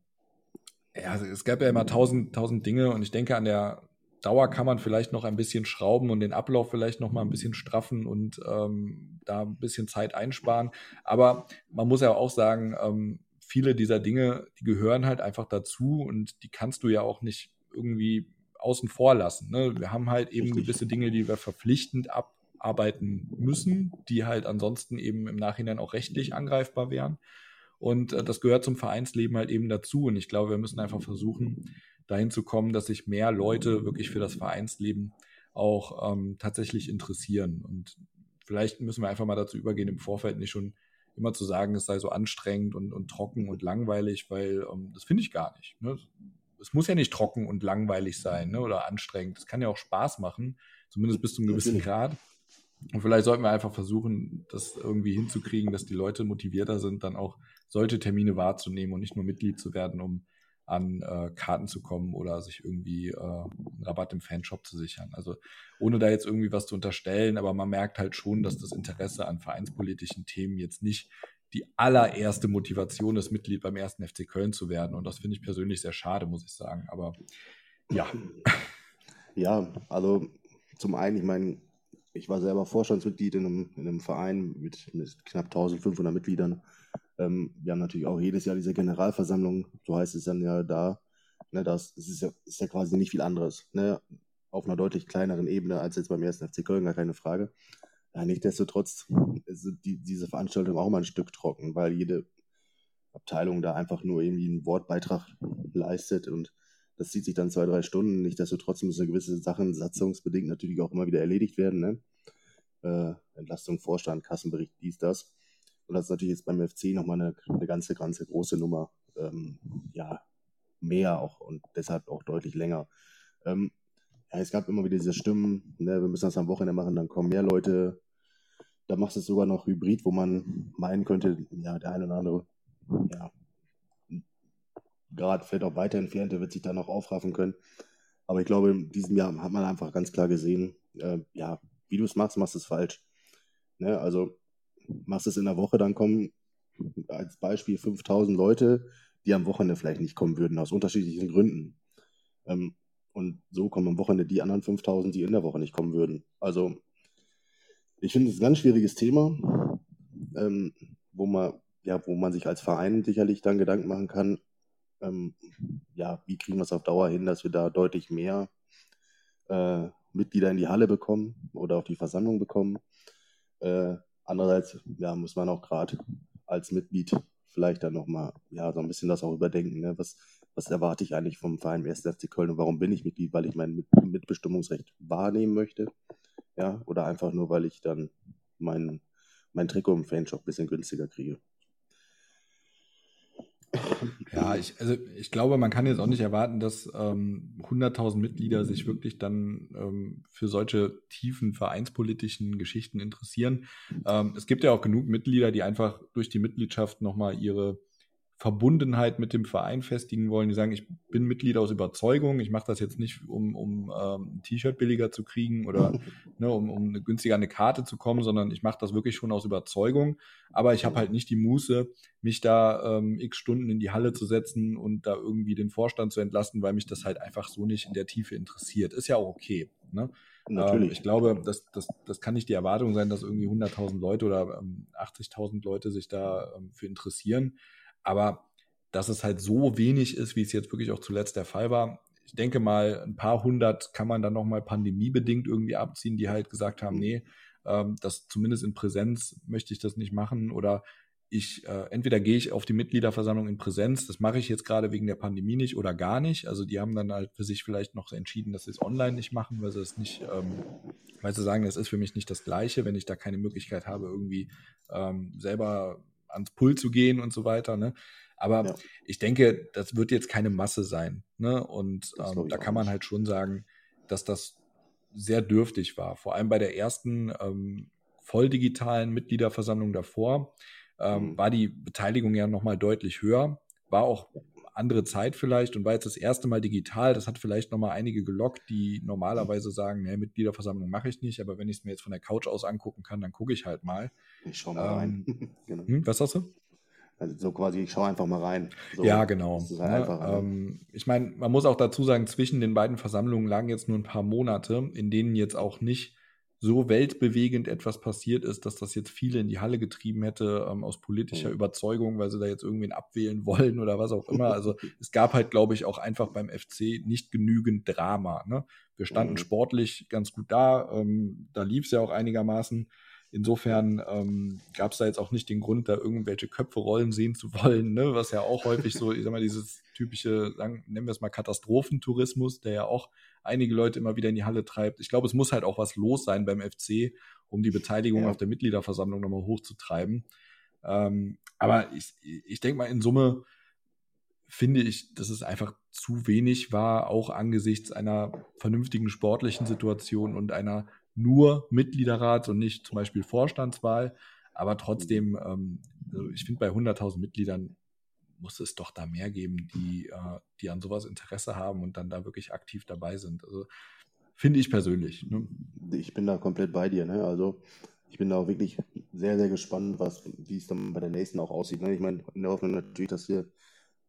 ja, es gab ja immer tausend, tausend Dinge und ich denke, an der Dauer kann man vielleicht noch ein bisschen schrauben und den Ablauf vielleicht noch mal ein bisschen straffen und ähm, da ein bisschen Zeit einsparen. Aber man muss ja auch sagen, ähm, viele dieser Dinge, die gehören halt einfach dazu und die kannst du ja auch nicht irgendwie außen vor lassen. Ne? Wir haben halt eben gewisse Dinge, die wir verpflichtend abarbeiten müssen, die halt ansonsten eben im Nachhinein auch rechtlich angreifbar wären. Und äh, das gehört zum Vereinsleben halt eben dazu. Und ich glaube, wir müssen einfach versuchen, dahin zu kommen, dass sich mehr Leute wirklich für das Vereinsleben auch ähm, tatsächlich interessieren. Und vielleicht müssen wir einfach mal dazu übergehen, im Vorfeld nicht schon immer zu sagen, es sei so anstrengend und, und trocken und langweilig, weil ähm, das finde ich gar nicht. Ne? Es muss ja nicht trocken und langweilig sein ne? oder anstrengend. Es kann ja auch Spaß machen, zumindest bis zu einem gewissen Grad. Und vielleicht sollten wir einfach versuchen, das irgendwie hinzukriegen, dass die Leute motivierter sind, dann auch solche Termine wahrzunehmen und nicht nur Mitglied zu werden, um an äh, Karten zu kommen oder sich irgendwie äh, einen Rabatt im Fanshop zu sichern. Also ohne da jetzt irgendwie was zu unterstellen, aber man merkt halt schon, dass das Interesse an vereinspolitischen Themen jetzt nicht die allererste Motivation ist, Mitglied beim ersten FC Köln zu werden. Und das finde ich persönlich sehr schade, muss ich sagen. Aber ja. [LAUGHS] Ja, also zum einen, ich meine, ich war selber Vorstandsmitglied in einem, in einem Verein mit, mit knapp 1500 Mitgliedern. Ähm, wir haben natürlich auch jedes Jahr diese Generalversammlung, so heißt es dann ja da. Ne, das, ist, ja, ist ja quasi nicht viel anderes. Ne? Auf einer deutlich kleineren Ebene als jetzt beim ersten FC Köln, gar keine Frage. Ja, Nichtsdestotrotz ist die, diese Veranstaltung auch mal ein Stück trocken, weil jede Abteilung da einfach nur irgendwie einen Wortbeitrag leistet und das zieht sich dann zwei, drei Stunden. Nichtsdestotrotz müssen gewisse Sachen satzungsbedingt natürlich auch immer wieder erledigt werden. Ne? Äh, Entlastung, Vorstand, Kassenbericht, dies, das. Und das ist natürlich jetzt beim FC nochmal eine, eine ganze, ganze große Nummer. Ähm, ja, mehr auch und deshalb auch deutlich länger. Ähm, ja, es gab immer wieder diese Stimmen, ne, wir müssen das am Wochenende machen, dann kommen mehr Leute. Da machst du es sogar noch hybrid, wo man meinen könnte, ja, der eine oder andere, ja, Grad vielleicht auch weiter entfernt, der wird sich da noch aufraffen können. Aber ich glaube, in diesem Jahr hat man einfach ganz klar gesehen, äh, ja, wie du es machst, machst du es falsch. Ne? Also machst es in der Woche, dann kommen als Beispiel 5000 Leute, die am Wochenende vielleicht nicht kommen würden, aus unterschiedlichen Gründen. Ähm, und so kommen am Wochenende die anderen 5000, die in der Woche nicht kommen würden. Also ich finde es ein ganz schwieriges Thema, ähm, wo, man, ja, wo man sich als Verein sicherlich dann Gedanken machen kann, ähm, ja, wie kriegen wir es auf Dauer hin, dass wir da deutlich mehr äh, Mitglieder in die Halle bekommen oder auf die Versammlung bekommen. Äh, andererseits ja, muss man auch gerade als Mitglied vielleicht dann nochmal ja, so ein bisschen das auch überdenken. Ne? Was, was erwarte ich eigentlich vom Verein 1. FC Köln und warum bin ich Mitglied? Weil ich mein Mitbestimmungsrecht wahrnehmen möchte. Ja, oder einfach nur, weil ich dann mein, mein Trikot im Fanshop ein bisschen günstiger kriege. Ja, ich, also ich glaube, man kann jetzt auch nicht erwarten, dass ähm, 100.000 Mitglieder sich wirklich dann ähm, für solche tiefen vereinspolitischen Geschichten interessieren. Ähm, es gibt ja auch genug Mitglieder, die einfach durch die Mitgliedschaft nochmal ihre Verbundenheit mit dem Verein festigen wollen. Die sagen, ich bin Mitglied aus Überzeugung, ich mache das jetzt nicht, um, um ähm, ein T-Shirt billiger zu kriegen oder [LAUGHS] ne, um, um eine günstiger eine Karte zu kommen, sondern ich mache das wirklich schon aus Überzeugung. Aber ich habe halt nicht die Muße, mich da ähm, x Stunden in die Halle zu setzen und da irgendwie den Vorstand zu entlasten, weil mich das halt einfach so nicht in der Tiefe interessiert. Ist ja auch okay. Ne? Natürlich. Ähm, ich glaube, das, das, das kann nicht die Erwartung sein, dass irgendwie 100.000 Leute oder ähm, 80.000 Leute sich da ähm, für interessieren. Aber dass es halt so wenig ist, wie es jetzt wirklich auch zuletzt der Fall war. Ich denke mal, ein paar hundert kann man dann nochmal pandemiebedingt irgendwie abziehen, die halt gesagt haben, mhm. nee, ähm, das zumindest in Präsenz möchte ich das nicht machen oder ich, äh, entweder gehe ich auf die Mitgliederversammlung in Präsenz, das mache ich jetzt gerade wegen der Pandemie nicht oder gar nicht. Also die haben dann halt für sich vielleicht noch entschieden, dass sie es online nicht machen, weil sie es nicht, ähm, weil sie sagen, das ist für mich nicht das Gleiche, wenn ich da keine Möglichkeit habe, irgendwie ähm, selber ans Pult zu gehen und so weiter. Ne? Aber ja. ich denke, das wird jetzt keine Masse sein. Ne? Und ähm, da kann man halt schon sagen, dass das sehr dürftig war. Vor allem bei der ersten ähm, voll digitalen Mitgliederversammlung davor ähm, mhm. war die Beteiligung ja nochmal deutlich höher. War auch andere Zeit vielleicht und war jetzt das erste Mal digital. Das hat vielleicht nochmal einige gelockt, die normalerweise sagen, nee, Mitgliederversammlung mache ich nicht, aber wenn ich es mir jetzt von der Couch aus angucken kann, dann gucke ich halt mal. Ich schaue mal ähm, rein. [LAUGHS] genau. hm, was sagst du? Also so quasi, ich schaue einfach mal rein. So, ja, genau. Halt ja, einfach, ne? ähm, ich meine, man muss auch dazu sagen, zwischen den beiden Versammlungen lagen jetzt nur ein paar Monate, in denen jetzt auch nicht so weltbewegend etwas passiert ist, dass das jetzt viele in die Halle getrieben hätte ähm, aus politischer mhm. Überzeugung, weil sie da jetzt irgendwen abwählen [LAUGHS] wollen oder was auch immer. Also es gab halt, glaube ich, auch einfach beim FC nicht genügend Drama. Ne? Wir standen mhm. sportlich ganz gut da, ähm, da lief es ja auch einigermaßen. Insofern ähm, gab es da jetzt auch nicht den Grund, da irgendwelche Köpfe rollen sehen zu wollen, ne? was ja auch häufig so, ich sag mal, dieses typische, sagen, nennen wir es mal Katastrophentourismus, der ja auch einige Leute immer wieder in die Halle treibt. Ich glaube, es muss halt auch was los sein beim FC, um die Beteiligung ja. auf der Mitgliederversammlung nochmal hochzutreiben. Ähm, aber ich, ich denke mal, in Summe finde ich, dass es einfach zu wenig war, auch angesichts einer vernünftigen sportlichen Situation und einer nur Mitgliederrat und nicht zum Beispiel Vorstandswahl. Aber trotzdem, ähm, also ich finde, bei 100.000 Mitgliedern muss es doch da mehr geben, die, äh, die an sowas Interesse haben und dann da wirklich aktiv dabei sind. Also finde ich persönlich. Ne? Ich bin da komplett bei dir. Ne? Also ich bin da auch wirklich sehr, sehr gespannt, was, wie es dann bei der nächsten auch aussieht. Ne? Ich meine, in der Hoffnung natürlich, dass wir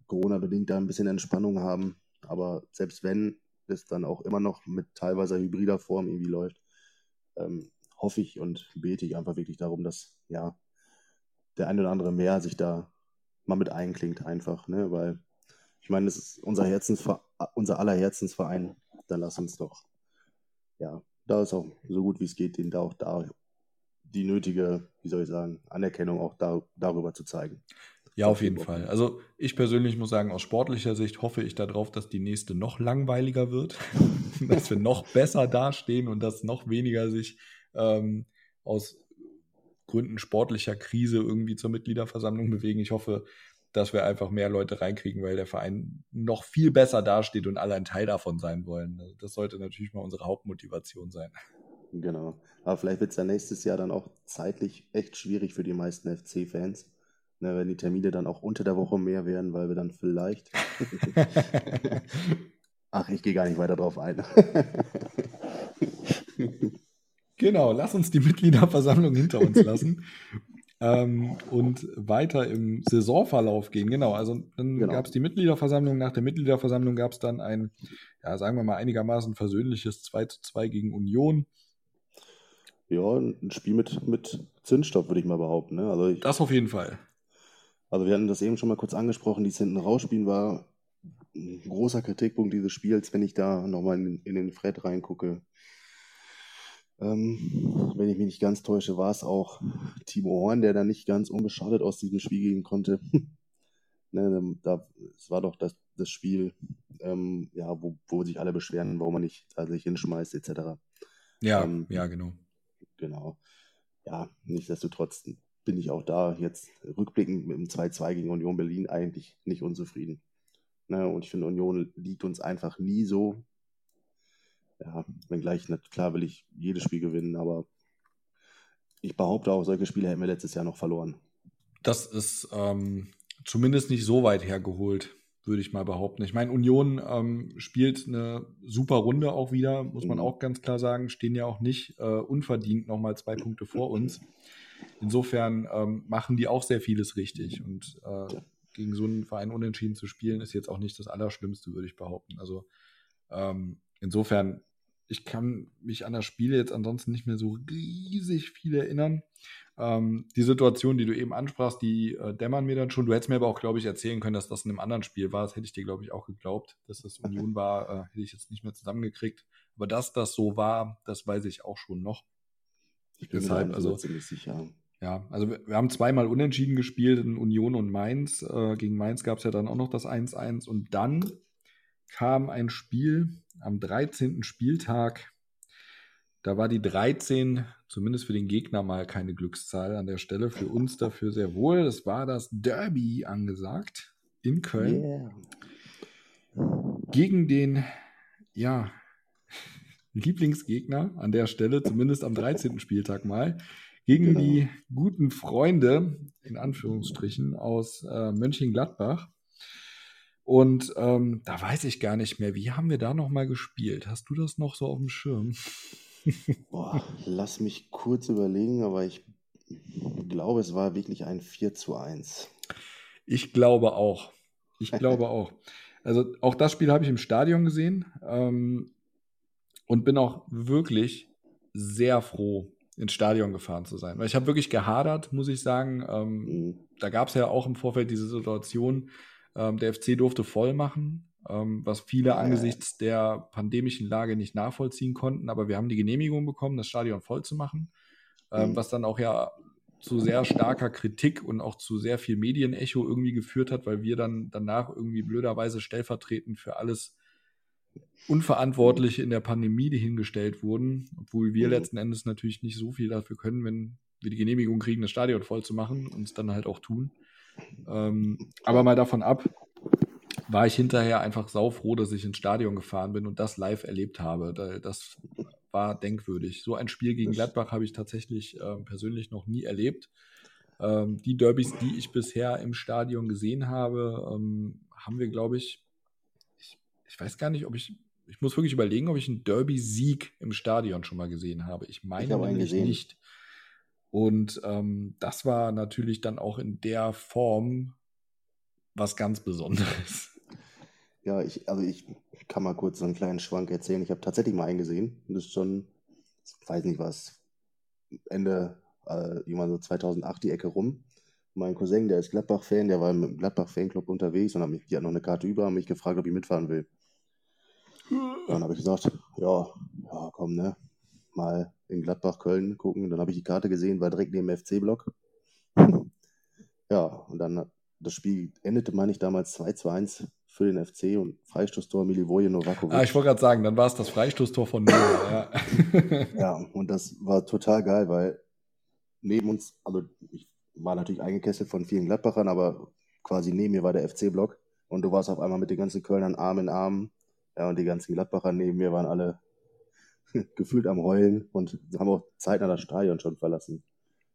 Corona-bedingt da ein bisschen Entspannung haben. Aber selbst wenn es dann auch immer noch mit teilweise hybrider Form irgendwie läuft, ähm, hoffe ich und bete ich einfach wirklich darum, dass ja der eine oder andere mehr sich da mal mit einklingt einfach, ne? Weil ich meine, es ist unser Herzensver unser aller Herzensverein. Dann lass uns doch, ja, da ist auch so gut wie es geht, den da auch da die nötige, wie soll ich sagen, Anerkennung auch da, darüber zu zeigen. Ja, auf jeden Fall. Also ich persönlich muss sagen, aus sportlicher Sicht hoffe ich darauf, dass die nächste noch langweiliger wird, [LAUGHS] dass wir noch besser dastehen und dass noch weniger sich ähm, aus Gründen sportlicher Krise irgendwie zur Mitgliederversammlung bewegen. Ich hoffe, dass wir einfach mehr Leute reinkriegen, weil der Verein noch viel besser dasteht und alle ein Teil davon sein wollen. Das sollte natürlich mal unsere Hauptmotivation sein. Genau. Aber vielleicht wird es ja nächstes Jahr dann auch zeitlich echt schwierig für die meisten FC-Fans Ne, wenn die Termine dann auch unter der Woche mehr werden, weil wir dann vielleicht. [LAUGHS] Ach, ich gehe gar nicht weiter drauf ein. [LAUGHS] genau, lass uns die Mitgliederversammlung hinter uns lassen ähm, und weiter im Saisonverlauf gehen. Genau, also dann genau. gab es die Mitgliederversammlung. Nach der Mitgliederversammlung gab es dann ein, ja, sagen wir mal, einigermaßen versöhnliches 2 zu 2 gegen Union. Ja, ein Spiel mit, mit Zündstoff, würde ich mal behaupten. Ne? Also ich, das auf jeden Fall. Also wir hatten das eben schon mal kurz angesprochen, die hinten rausspielen war ein großer Kritikpunkt dieses Spiels, wenn ich da nochmal in, in den Fred reingucke. Ähm, wenn ich mich nicht ganz täusche, war es auch Timo Horn, der da nicht ganz unbeschadet aus diesem Spiel gehen konnte. [LAUGHS] ne, da, es war doch das, das Spiel, ähm, ja, wo, wo sich alle beschweren, warum man nicht sich hinschmeißt, etc. Ja, ähm, ja, genau. Genau. Ja, nichtsdestotrotz bin ich auch da jetzt rückblickend mit dem 2-2 gegen Union Berlin eigentlich nicht unzufrieden. Ne, und ich finde, Union liegt uns einfach nie so ja, wenngleich, klar will ich jedes Spiel gewinnen, aber ich behaupte auch, solche Spiele hätten wir letztes Jahr noch verloren. Das ist ähm, zumindest nicht so weit hergeholt, würde ich mal behaupten. Ich meine, Union ähm, spielt eine super Runde auch wieder, muss man mhm. auch ganz klar sagen, stehen ja auch nicht äh, unverdient nochmal zwei Punkte vor uns. Insofern ähm, machen die auch sehr vieles richtig und äh, gegen so einen Verein unentschieden zu spielen, ist jetzt auch nicht das Allerschlimmste, würde ich behaupten. Also ähm, insofern, ich kann mich an das Spiel jetzt ansonsten nicht mehr so riesig viel erinnern. Ähm, die Situation, die du eben ansprachst, die äh, dämmern mir dann schon. Du hättest mir aber auch, glaube ich, erzählen können, dass das in einem anderen Spiel war. Das hätte ich dir, glaube ich, auch geglaubt, dass das Union war, äh, hätte ich jetzt nicht mehr zusammengekriegt. Aber dass das so war, das weiß ich auch schon noch. Ich bin Deshalb, mir also ziemlich sicher. Ja, also wir, wir, haben zweimal unentschieden gespielt in Union und Mainz. Äh, gegen Mainz gab es ja dann auch noch das 1-1 und dann kam ein Spiel am 13. Spieltag. Da war die 13 zumindest für den Gegner mal keine Glückszahl an der Stelle. Für uns [LAUGHS] dafür sehr wohl. Es war das Derby angesagt in Köln. Yeah. Gegen den, ja, Lieblingsgegner an der Stelle, zumindest am 13. Spieltag mal. Gegen genau. die guten Freunde, in Anführungsstrichen, aus äh, Mönchengladbach. Und ähm, da weiß ich gar nicht mehr, wie haben wir da nochmal gespielt? Hast du das noch so auf dem Schirm? [LAUGHS] Boah, lass mich kurz überlegen, aber ich glaube, es war wirklich ein 4 zu 1. Ich glaube auch. Ich glaube auch. Also auch das Spiel habe ich im Stadion gesehen ähm, und bin auch wirklich sehr froh, ins Stadion gefahren zu sein. Weil ich habe wirklich gehadert, muss ich sagen. Ähm, mhm. Da gab es ja auch im Vorfeld diese Situation, ähm, der FC durfte voll machen, ähm, was viele angesichts der pandemischen Lage nicht nachvollziehen konnten. Aber wir haben die Genehmigung bekommen, das Stadion voll zu machen, ähm, mhm. was dann auch ja zu sehr starker Kritik und auch zu sehr viel Medienecho irgendwie geführt hat, weil wir dann danach irgendwie blöderweise stellvertretend für alles Unverantwortliche in der Pandemie hingestellt wurden, obwohl wir mhm. letzten Endes natürlich nicht so viel dafür können, wenn wir die Genehmigung kriegen, das Stadion voll zu machen und es dann halt auch tun. Ähm, aber mal davon ab, war ich hinterher einfach saufroh, dass ich ins Stadion gefahren bin und das live erlebt habe. Das war denkwürdig. So ein Spiel gegen Gladbach habe ich tatsächlich äh, persönlich noch nie erlebt. Ähm, die Derbys, die ich bisher im Stadion gesehen habe, ähm, haben wir, glaube ich, ich, weiß gar nicht, ob ich, ich muss wirklich überlegen, ob ich einen Derby-Sieg im Stadion schon mal gesehen habe. Ich meine ich nämlich nicht. Und ähm, das war natürlich dann auch in der Form was ganz Besonderes. [LAUGHS] Ja, ich, also ich kann mal kurz so einen kleinen Schwank erzählen. Ich habe tatsächlich mal eingesehen. Das ist schon, ich weiß nicht was, Ende, äh, irgendwann so 2008 die Ecke rum. Mein Cousin, der ist Gladbach-Fan, der war im Gladbach-Fanclub unterwegs und hat mich, die hat noch eine Karte über, und mich gefragt, ob ich mitfahren will. Dann habe ich gesagt, ja, ja, komm, ne, mal in Gladbach, Köln gucken. Dann habe ich die Karte gesehen, war direkt neben dem FC-Block. [LAUGHS] ja, und dann das Spiel endete, meine ich, damals 2 zu 1 für den FC und Freistoßtor Milivoje Novakovic. Ah, ich wollte gerade sagen, dann war es das Freistoßtor von Nova. ja. [LAUGHS] ja, und das war total geil, weil neben uns, also ich war natürlich eingekesselt von vielen Gladbachern, aber quasi neben mir war der FC-Block und du warst auf einmal mit den ganzen Kölnern Arm in Arm. Ja, und die ganzen Gladbacher neben mir waren alle [LAUGHS] gefühlt am Heulen und haben auch zeitnah das Stadion schon verlassen.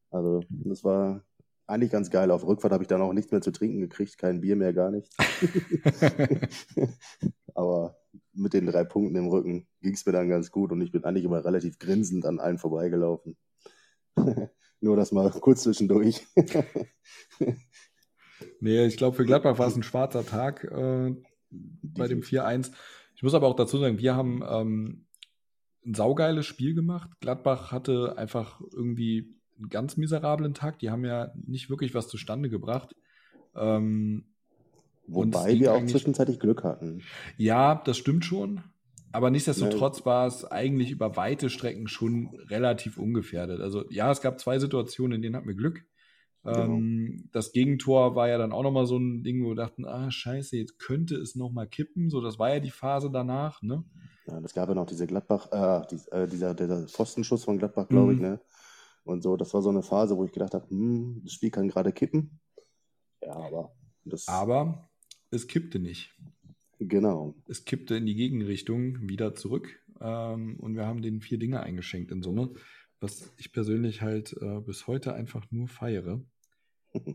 Also das war eigentlich ganz geil. Auf Rückfahrt habe ich dann auch nichts mehr zu trinken gekriegt, kein Bier mehr, gar nichts. [LAUGHS] Aber mit den drei Punkten im Rücken ging es mir dann ganz gut und ich bin eigentlich immer relativ grinsend an allen vorbeigelaufen. [LAUGHS] Nur das mal [LAUGHS] kurz zwischendurch. [LAUGHS] nee, ich glaube, für Gladbach war es ein schwarzer Tag äh, bei dem 4-1. Ich muss aber auch dazu sagen, wir haben ähm, ein saugeiles Spiel gemacht. Gladbach hatte einfach irgendwie einen ganz miserablen Tag. Die haben ja nicht wirklich was zustande gebracht. Ähm, Wobei wir auch zwischenzeitlich Glück hatten. Ja, das stimmt schon. Aber nichtsdestotrotz war es eigentlich über weite Strecken schon relativ ungefährdet. Also ja, es gab zwei Situationen, in denen hatten wir Glück. Genau. Ähm, das Gegentor war ja dann auch nochmal so ein Ding, wo wir dachten, ah, scheiße, jetzt könnte es nochmal kippen. So, das war ja die Phase danach, ne? Ja, es gab ja noch diese Gladbach, äh, die, äh, dieser, dieser Pfostenschuss von Gladbach, glaube mhm. ich, ne? Und so, das war so eine Phase, wo ich gedacht habe, hm, das Spiel kann gerade kippen. Ja, aber das. Aber es kippte nicht. Genau. Es kippte in die Gegenrichtung wieder zurück ähm, und wir haben den vier Dinge eingeschenkt in Summe, was ich persönlich halt äh, bis heute einfach nur feiere. [LAUGHS]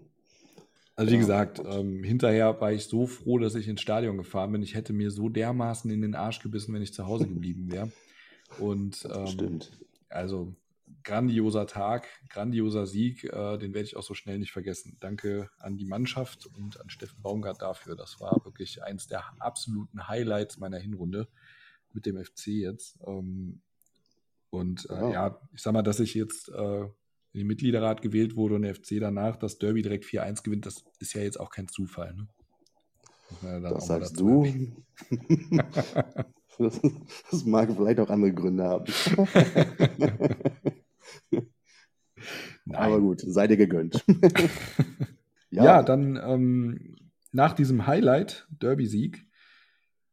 Also wie ja, gesagt, ähm, hinterher war ich so froh, dass ich ins Stadion gefahren bin. Ich hätte mir so dermaßen in den Arsch gebissen, wenn ich zu Hause geblieben wäre. Und ähm, Stimmt. also grandioser Tag, grandioser Sieg, äh, den werde ich auch so schnell nicht vergessen. Danke an die Mannschaft und an Steffen Baumgart dafür. Das war wirklich eins der absoluten Highlights meiner Hinrunde mit dem FC jetzt. Ähm, und äh, ja. ja. ich sag mal, dass ich jetzt äh, in den Mitgliederrat gewählt wurde und der FC danach das Derby direkt 4-1 gewinnt, das ist ja jetzt auch kein Zufall. Ne? Ja das sagst du. [LAUGHS] das mag vielleicht auch andere Gründe haben. [LAUGHS] Aber gut, sei dir gegönnt. [LAUGHS] ja. ja. dann ähm, nach diesem Highlight, Derby-Sieg,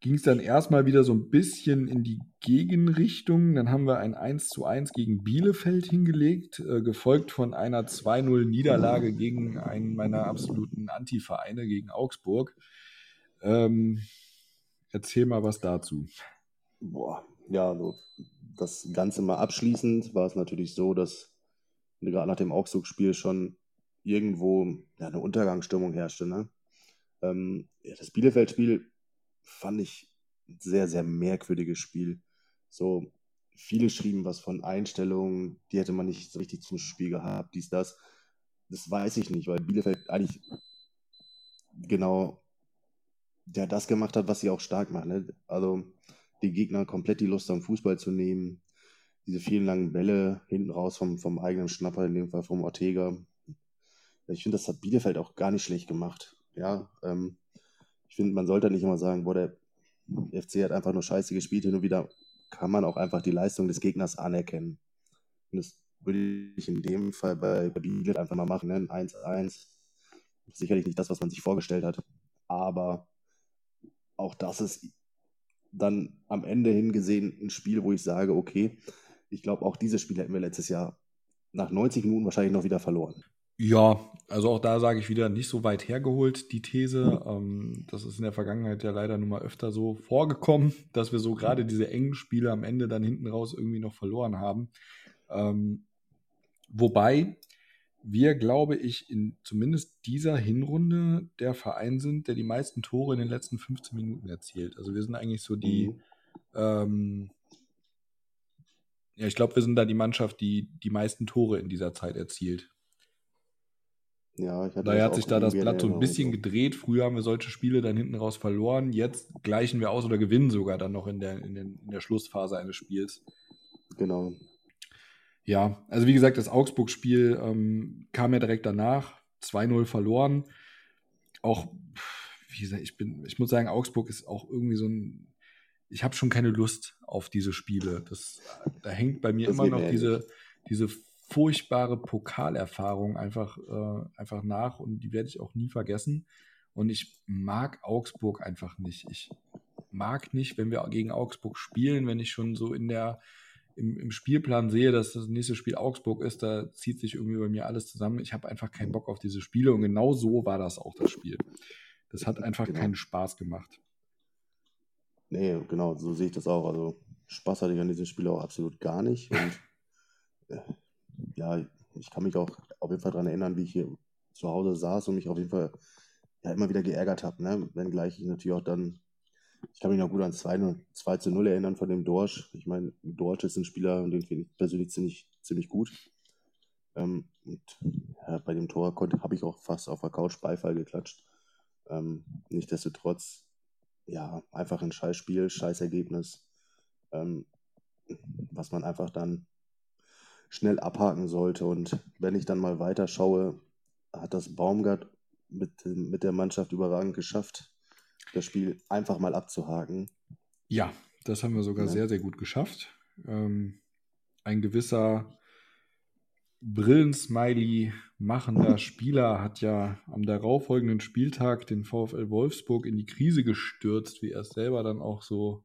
ging es dann erstmal wieder so ein bisschen in die Gegenrichtung. Dann haben wir ein 1 zu 1 gegen Bielefeld hingelegt, äh, gefolgt von einer 2-0 Niederlage gegen einen meiner absoluten Anti-Vereine, gegen Augsburg. Ähm, erzähl mal was dazu. Boah, ja, also das Ganze mal abschließend war es natürlich so, dass gerade nach dem Augsburg-Spiel schon irgendwo ja, eine Untergangsstimmung herrschte. Ne? Ähm, ja, das Bielefeld-Spiel fand ich ein sehr, sehr merkwürdiges Spiel. So, viele schrieben was von Einstellungen, die hätte man nicht so richtig zum Spiel gehabt, dies, das. Das weiß ich nicht, weil Bielefeld eigentlich genau ja, das gemacht hat, was sie auch stark macht. Ne? Also die Gegner komplett die Lust am Fußball zu nehmen, diese vielen langen Bälle hinten raus vom, vom eigenen Schnapper, in dem Fall vom Ortega. Ich finde, das hat Bielefeld auch gar nicht schlecht gemacht. Ja, ähm, ich finde, man sollte nicht immer sagen, boah, der FC hat einfach nur scheiße gespielt. Hin und wieder kann man auch einfach die Leistung des Gegners anerkennen. Und das würde ich in dem Fall bei, Bielefeld einfach mal machen. Ne? 1-1. Sicherlich nicht das, was man sich vorgestellt hat. Aber auch das ist dann am Ende hingesehen ein Spiel, wo ich sage, okay, ich glaube, auch dieses Spiel hätten wir letztes Jahr nach 90 Minuten wahrscheinlich noch wieder verloren. Ja, also auch da sage ich wieder nicht so weit hergeholt, die These. Ähm, das ist in der Vergangenheit ja leider nun mal öfter so vorgekommen, dass wir so gerade diese engen Spiele am Ende dann hinten raus irgendwie noch verloren haben. Ähm, wobei wir, glaube ich, in zumindest dieser Hinrunde der Verein sind, der die meisten Tore in den letzten 15 Minuten erzielt. Also wir sind eigentlich so die, mhm. ähm, ja, ich glaube, wir sind da die Mannschaft, die die meisten Tore in dieser Zeit erzielt. Ja, ich hatte Daher hat sich da das Blatt so ein bisschen gedreht. Früher haben wir solche Spiele dann hinten raus verloren. Jetzt gleichen wir aus oder gewinnen sogar dann noch in der, in, den, in der Schlussphase eines Spiels. Genau. Ja, also wie gesagt, das Augsburg-Spiel ähm, kam ja direkt danach. 2-0 verloren. Auch, wie gesagt, ich bin, ich muss sagen, Augsburg ist auch irgendwie so ein. Ich habe schon keine Lust auf diese Spiele. Das, da hängt bei mir das immer noch diese, diese furchtbare Pokalerfahrung einfach, äh, einfach nach und die werde ich auch nie vergessen. Und ich mag Augsburg einfach nicht. Ich mag nicht, wenn wir gegen Augsburg spielen, wenn ich schon so in der im, im, Spielplan sehe, dass das nächste Spiel Augsburg ist, da zieht sich irgendwie bei mir alles zusammen. Ich habe einfach keinen Bock auf diese Spiele und genau so war das auch das Spiel. Das hat [LAUGHS] einfach genau. keinen Spaß gemacht. Nee, genau, so sehe ich das auch. Also Spaß hatte ich an diesem Spiel auch absolut gar nicht. Und äh, ja, ich kann mich auch auf jeden Fall daran erinnern, wie ich hier zu Hause saß und mich auf jeden Fall ja, immer wieder geärgert habe. Ne? Wenngleich ich natürlich auch dann, ich kann mich noch gut an 2, 2 zu 0 erinnern von dem Dorsch. Ich meine, Dorsch ist ein Spieler, den finde ich persönlich ziemlich, ziemlich gut. Ähm, und ja, bei dem Tor habe ich auch fast auf der Couch Beifall geklatscht. Ähm, Nichtsdestotrotz, ja, einfach ein scheiß Spiel, scheiß Ergebnis, ähm, was man einfach dann schnell abhaken sollte. Und wenn ich dann mal weiter schaue, hat das Baumgart mit, mit der Mannschaft überragend geschafft, das Spiel einfach mal abzuhaken. Ja, das haben wir sogar ja. sehr, sehr gut geschafft. Ähm, ein gewisser Brillensmiley machender Spieler hat ja am darauffolgenden Spieltag den VfL Wolfsburg in die Krise gestürzt, wie er es selber dann auch so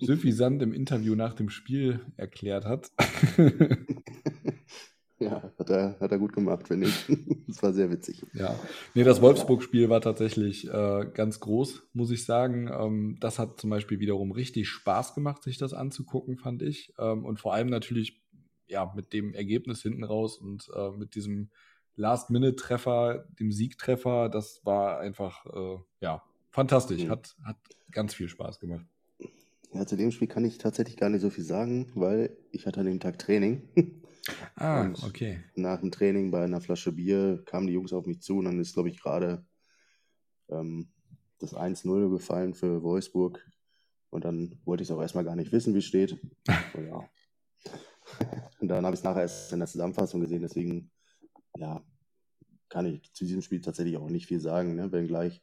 suffisant im Interview nach dem Spiel erklärt hat. [LAUGHS] Ja, hat er, hat er gut gemacht, finde ich. [LAUGHS] Das war sehr witzig. Ja, nee, das Wolfsburg-Spiel war tatsächlich äh, ganz groß, muss ich sagen. Ähm, das hat zum Beispiel wiederum richtig Spaß gemacht, sich das anzugucken, fand ich. Ähm, und vor allem natürlich ja, mit dem Ergebnis hinten raus und äh, mit diesem Last-Minute-Treffer, dem Siegtreffer, das war einfach, äh, ja, fantastisch. Mhm. Hat, hat ganz viel Spaß gemacht. Ja, zu dem Spiel kann ich tatsächlich gar nicht so viel sagen, weil ich hatte an dem Tag Training. [LAUGHS] Ah, und okay. Nach dem Training bei einer Flasche Bier kamen die Jungs auf mich zu und dann ist, glaube ich, gerade ähm, das 1-0 gefallen für Wolfsburg. Und dann wollte ich es auch erstmal gar nicht wissen, wie es steht. [LAUGHS] So, ja. Und dann habe ich es nachher erst in der Zusammenfassung gesehen, deswegen, ja, kann ich zu diesem Spiel tatsächlich auch nicht viel sagen, ne? wenngleich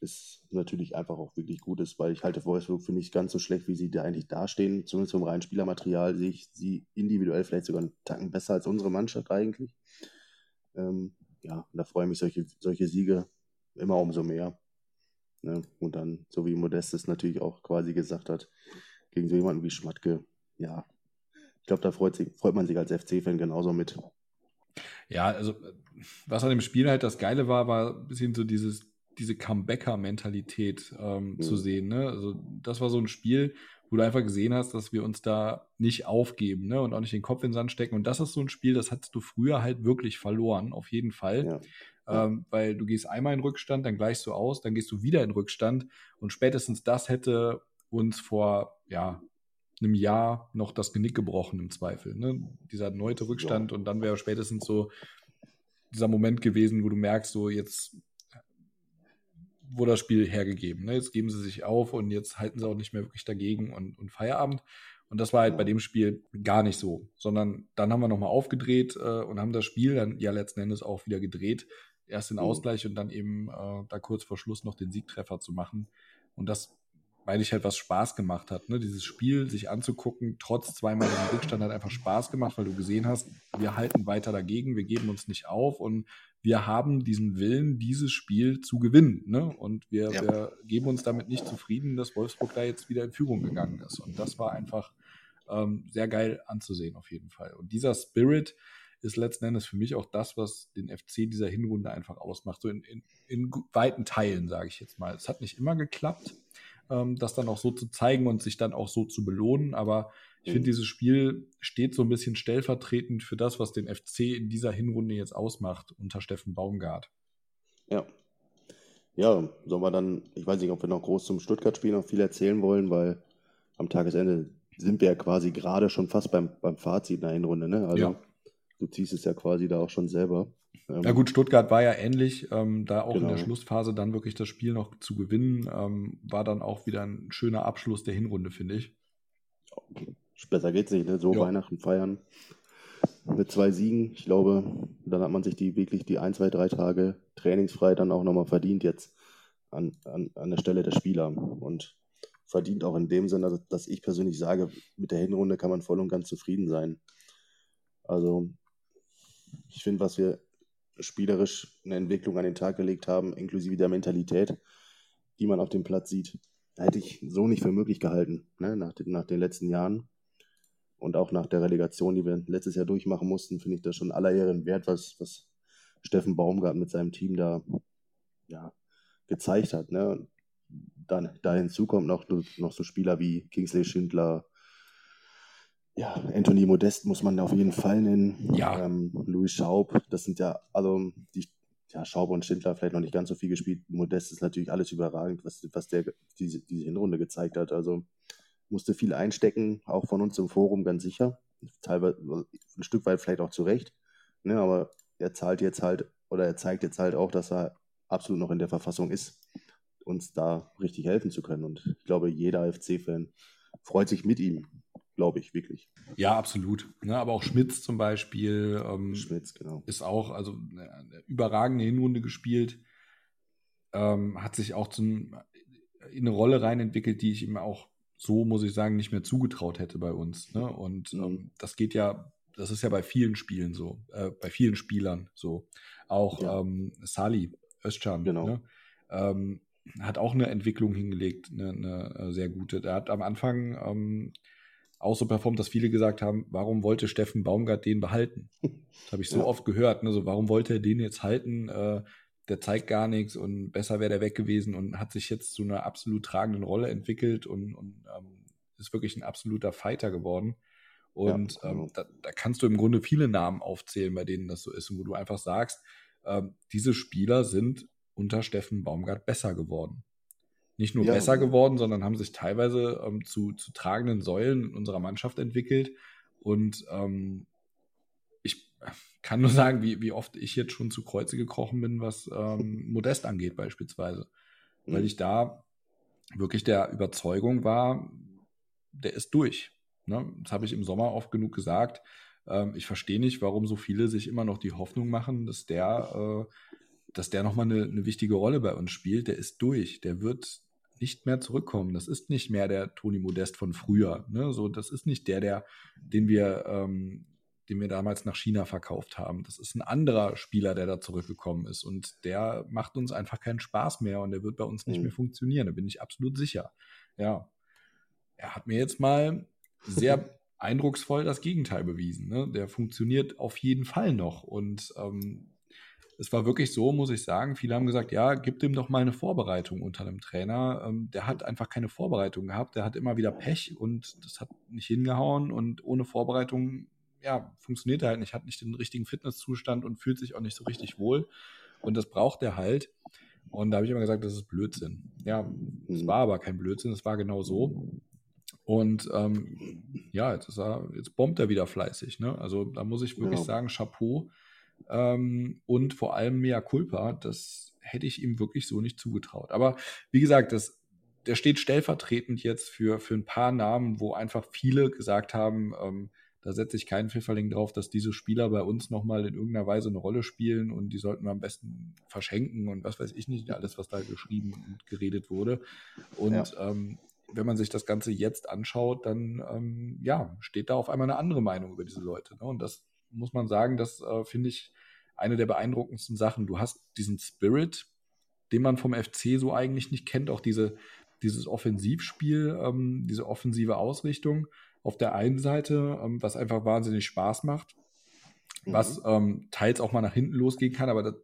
es natürlich einfach auch wirklich gut ist, weil ich halte Wolfsburg für nicht ganz so schlecht, wie sie da eigentlich dastehen. Zumindest vom reinen Spielermaterial sehe ich sie individuell vielleicht sogar einen Tacken besser als unsere Mannschaft eigentlich. Ähm, ja, da freue ich mich solche, solche Siege immer umso mehr. Ne? Und dann, so wie Modestes natürlich auch quasi gesagt hat, gegen so jemanden wie Schmatke, ja, glaube, da freut, sich, freut man sich als FC-Fan genauso mit. Ja, also was an dem Spiel halt das Geile war, war ein bisschen so dieses, diese Comebacker-Mentalität ähm, mhm. zu sehen. Ne? Also das war so ein Spiel, wo du einfach gesehen hast, dass wir uns da nicht aufgeben ne? und auch nicht den Kopf in den Sand stecken. Und das ist so ein Spiel, das hattest du früher halt wirklich verloren, auf jeden Fall. Ja. Ähm, weil du gehst einmal in Rückstand, dann gleichst du aus, dann gehst du wieder in Rückstand und spätestens das hätte uns vor ja, einem Jahr noch das Genick gebrochen im Zweifel. Ne? Dieser erneute Rückstand und dann wäre spätestens so dieser Moment gewesen, wo du merkst, so jetzt wurde das Spiel hergegeben. Ne? Jetzt geben sie sich auf und jetzt halten sie auch nicht mehr wirklich dagegen und, und Feierabend. Und das war halt bei dem Spiel gar nicht so, sondern dann haben wir nochmal aufgedreht äh, und haben das Spiel dann ja letzten Endes auch wieder gedreht. Erst den mhm. Ausgleich und dann eben äh, da kurz vor Schluss noch den Siegtreffer zu machen. Und das weil ich halt was Spaß gemacht hat. Ne? Dieses Spiel sich anzugucken, trotz zweimal im Rückstand, hat einfach Spaß gemacht, weil du gesehen hast, wir halten weiter dagegen, wir geben uns nicht auf und wir haben diesen Willen, dieses Spiel zu gewinnen. Ne? Und wir, ja. wir geben uns damit nicht zufrieden, dass Wolfsburg da jetzt wieder in Führung gegangen ist. Und das war einfach ähm, sehr geil anzusehen, auf jeden Fall. Und dieser Spirit ist letzten Endes für mich auch das, was den FC dieser Hinrunde einfach ausmacht. So in, in, in weiten Teilen, sage ich jetzt mal. Es hat nicht immer geklappt ähm, das dann auch so zu zeigen und sich dann auch so zu belohnen. Aber ich mhm. finde, dieses Spiel steht so ein bisschen stellvertretend für das, was den FC in dieser Hinrunde jetzt ausmacht unter Steffen Baumgart. Ja. Ja, sollen wir dann, ich weiß nicht, ob wir noch groß zum Stuttgart-Spiel noch viel erzählen wollen, weil am Tagesende sind wir ja quasi gerade schon fast beim, beim Fazit in der Hinrunde, ne? Also ja. du ziehst es ja quasi da auch schon selber. Ähm, ja gut, Stuttgart war ja ähnlich, ähm, da auch genau. in der genau. Schlussphase dann wirklich das Spiel noch zu gewinnen, ähm, war dann auch wieder ein schöner Abschluss der Hinrunde, finde ich. Besser geht's nicht, ne? So jo. Weihnachten feiern mit zwei Siegen. Ich glaube, dann hat man sich die wirklich die ein, zwei, drei Tage trainingsfrei dann auch nochmal verdient jetzt an, an, an der Stelle der Spieler. Und verdient auch in dem Sinne, dass ich persönlich sage, mit der Hinrunde kann man voll und ganz zufrieden sein. Also ich finde, was wir spielerisch eine Entwicklung an den Tag gelegt haben, inklusive der Mentalität, die man auf dem Platz sieht. Hätte ich so nicht für möglich gehalten, ne? nach, den, nach den letzten Jahren. Und auch nach der Relegation, die wir letztes Jahr durchmachen mussten, finde ich das schon aller Ehren wert, was, was Steffen Baumgart mit seinem Team da ja, gezeigt hat. Ne? Dann, da hinzu kommt noch, noch so Spieler wie Kingsley Schindler, Ja, Anthony Modest muss man auf jeden Fall nennen. Ja. Ähm, Louis Schaub, das sind ja, also die, ja, Schaub und Schindler vielleicht noch nicht ganz so viel gespielt. Modest ist natürlich alles überragend, was, was der diese, diese Hinrunde gezeigt hat. Also musste viel einstecken, auch von uns im Forum ganz sicher. Teilweise ein Stück weit vielleicht auch zurecht. Ne, aber er zahlt jetzt halt, oder er zeigt jetzt halt auch, dass er absolut noch in der Verfassung ist, uns da richtig helfen zu können. Und ich glaube, jeder FC-Fan freut sich mit ihm, glaube ich, wirklich. Ja, absolut. Ne, aber auch Schmitz zum Beispiel ähm, Schmitz, genau. ist auch also eine überragende Hinrunde gespielt, ähm, hat sich auch zum, in eine Rolle rein entwickelt, die ich ihm auch so, muss ich sagen, nicht mehr zugetraut hätte bei uns. Ne? Und mhm. ähm, das geht ja, das ist ja bei vielen Spielen so, äh, bei vielen Spielern so. Auch ja. ähm, Sali, Özcan, genau. ne? ähm, hat auch eine Entwicklung hingelegt, eine, eine äh, sehr gute. Der hat am Anfang ähm, auch so performt, dass viele gesagt haben, warum wollte Steffen Baumgart den behalten? [LAUGHS] Das habe ich so ja. oft gehört. Ne? So, warum wollte er den jetzt halten? Äh, der zeigt gar nichts und besser wäre der weg gewesen und hat sich jetzt zu einer absolut tragenden Rolle entwickelt und, und ähm, ist wirklich ein absoluter Fighter geworden. Und ja, genau. ähm, da, da, kannst du im Grunde viele Namen aufzählen, bei denen das so ist und wo du einfach sagst, ähm, diese Spieler sind unter Steffen Baumgart besser geworden. Nicht nur ja, besser geworden, sondern haben sich teilweise ähm, zu, zu tragenden Säulen unserer Mannschaft entwickelt. Und ähm, ich [LAUGHS] kann nur sagen, wie, wie oft ich jetzt schon zu Kreuze gekrochen bin, was ähm, [LAUGHS] Modest angeht, beispielsweise. Mhm. Weil ich da wirklich der Überzeugung war, der ist durch. Ne? Das habe ich im Sommer oft genug gesagt. Ähm, ich verstehe nicht, warum so viele sich immer noch die Hoffnung machen, dass der, äh, dass der nochmal eine, eine wichtige Rolle bei uns spielt. Der ist durch. Der wird nicht mehr zurückkommen. Das ist nicht mehr der Toni Modest von früher. Ne? So, das ist nicht der, der, den wir ähm, den wir damals nach China verkauft haben. Das ist ein anderer Spieler, der da zurückgekommen ist und der macht uns einfach keinen Spaß mehr und der wird bei uns nicht mhm. mehr funktionieren. Da bin ich absolut sicher. Ja, er hat mir jetzt mal sehr [LAUGHS] eindrucksvoll das Gegenteil bewiesen. Ne? Der funktioniert auf jeden Fall noch und ähm, es war wirklich so, muss ich sagen. Viele haben gesagt, ja, gib dem doch mal eine Vorbereitung unter einem Trainer. Ähm, der hat einfach keine Vorbereitung gehabt. Der hat immer wieder Pech und das hat nicht hingehauen. Und ohne Vorbereitung ja, funktioniert er halt nicht, hat nicht den richtigen Fitnesszustand und fühlt sich auch nicht so richtig wohl. Und das braucht er halt. Und da habe ich immer gesagt, das ist Blödsinn. Ja, es mhm. war aber kein Blödsinn, es war genau so. Und ähm, ja, jetzt, er, jetzt bombt er wieder fleißig. Ne? Also da muss ich wirklich ja. sagen, Chapeau. Ähm, und vor allem mea culpa, das hätte ich ihm wirklich so nicht zugetraut. Aber wie gesagt, das, der steht stellvertretend jetzt für, für ein paar Namen, wo einfach viele gesagt haben, ähm, da setze ich keinen Pfifferling drauf, dass diese Spieler bei uns nochmal in irgendeiner Weise eine Rolle spielen und die sollten wir am besten verschenken und was weiß ich nicht, alles, was da geschrieben und geredet wurde. Und ja. ähm, wenn man sich das Ganze jetzt anschaut, dann ähm, ja, steht da auf einmal eine andere Meinung über diese Leute. Ne? Und das muss man sagen, das äh, finde ich eine der beeindruckendsten Sachen. Du hast diesen Spirit, den man vom FC so eigentlich nicht kennt, auch diese, dieses Offensivspiel, ähm, diese offensive Ausrichtung auf der einen Seite, ähm, was einfach wahnsinnig Spaß macht, mhm. was ähm, teils auch mal nach hinten losgehen kann, aber das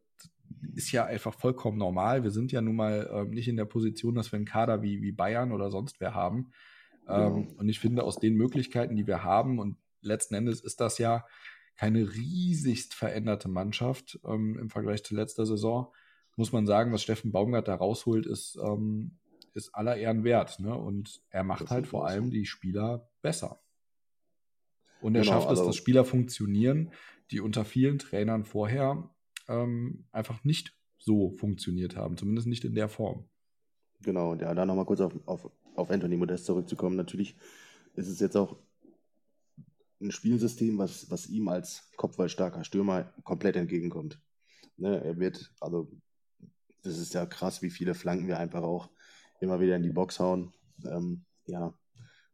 ist ja einfach vollkommen normal. Wir sind ja nun mal ähm, nicht in der Position, dass wir einen Kader wie, wie Bayern oder sonst wer haben. Mhm. Und ich finde, aus den Möglichkeiten, die wir haben, und letzten Endes ist das ja keine riesigst veränderte Mannschaft ähm, im Vergleich zu letzter Saison, muss man sagen, was Steffen Baumgart da rausholt, ist, ähm, ist aller Ehren wert. Ne? Und er macht halt vor allem die Spieler besser. Und er genau, schafft es, also, dass Spieler funktionieren, die unter vielen Trainern vorher ähm, einfach nicht so funktioniert haben, zumindest nicht in der Form. Genau, und ja, da nochmal kurz auf, auf, auf Anthony Modest zurückzukommen. Natürlich ist es jetzt auch ein Spielsystem, was, was ihm als kopfballstarker Stürmer komplett entgegenkommt. Ne, er wird, also, das ist ja krass, wie viele Flanken wir einfach auch immer wieder in die Box hauen. Ähm, ja,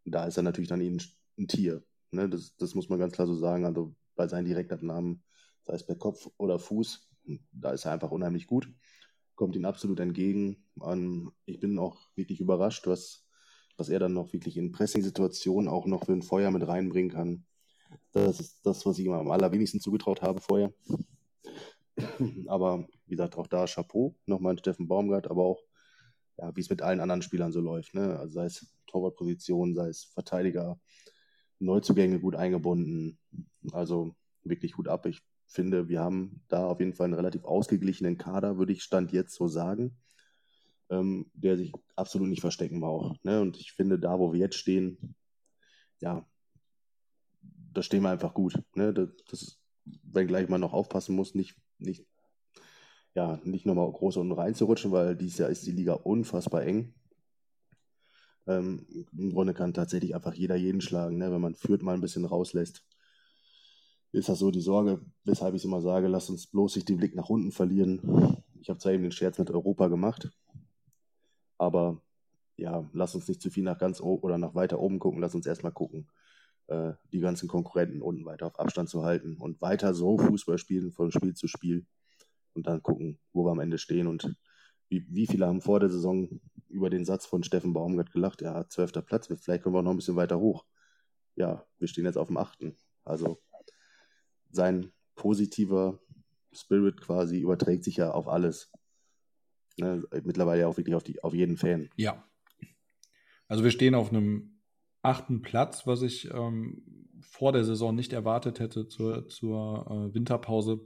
da ist er natürlich dann ein, ein Tier. Ne? Das, das muss man ganz klar so sagen. Also bei seinen Direktabnahmen, sei es per Kopf oder Fuß, da ist er einfach unheimlich gut. Kommt ihm absolut entgegen. Ähm, ich bin auch wirklich überrascht, was, was er dann noch wirklich in Pressing-Situationen auch noch für ein Feuer mit reinbringen kann. Das ist das, was ich ihm am allerwenigsten zugetraut habe vorher. Aber wie gesagt, auch da Chapeau, nochmal an Steffen Baumgart, aber auch, ja, wie es mit allen anderen Spielern so läuft. Ne? Also sei es Torwartposition, sei es Verteidiger, Neuzugänge gut eingebunden. Also wirklich gut ab. Ich finde, wir haben da auf jeden Fall einen relativ ausgeglichenen Kader, würde ich Stand jetzt so sagen, ähm, der sich absolut nicht verstecken braucht. Ne? Und ich finde, da, wo wir jetzt stehen, ja, da stehen wir einfach gut. Ne? Das, das, wenngleich man noch aufpassen muss, nicht, nicht, ja, nicht nochmal groß unten reinzurutschen, weil dieses Jahr ist die Liga unfassbar eng. Ähm, Im Grunde kann tatsächlich einfach jeder jeden schlagen, ne? wenn man führt mal ein bisschen rauslässt. Ist das so die Sorge, weshalb ich es immer sage, lass uns bloß nicht den Blick nach unten verlieren. Ich habe zwar eben den Scherz mit Europa gemacht, aber ja, lass uns nicht zu viel nach ganz oben oder nach weiter oben gucken, lass uns erstmal gucken, äh, die ganzen Konkurrenten unten weiter auf Abstand zu halten und weiter so Fußball spielen von Spiel zu Spiel und dann gucken, wo wir am Ende stehen und wie, wie viele haben vor der Saison über den Satz von Steffen Baumgart gelacht, ja, zwölfter Platz, vielleicht kommen wir noch ein bisschen weiter hoch. Ja, wir stehen jetzt auf dem achten. Also sein positiver Spirit quasi überträgt sich ja auf alles. Ne, mittlerweile auch wirklich auf, die, auf jeden Fan. Ja. Also wir stehen auf einem achten Platz, was ich ähm, vor der Saison nicht erwartet hätte zur, zur äh, Winterpause.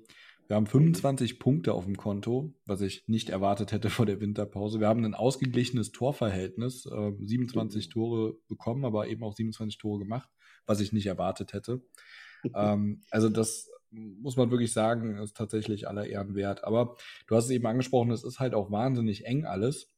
Wir haben 25 Punkte auf dem Konto, was ich nicht erwartet hätte vor der Winterpause. Wir haben ein ausgeglichenes Torverhältnis, äh, 27 Tore bekommen, aber eben auch 27 Tore gemacht, was ich nicht erwartet hätte. ähm, also das muss man wirklich sagen, ist tatsächlich aller Ehren wert. Aber du hast es eben angesprochen, es ist halt auch wahnsinnig eng alles.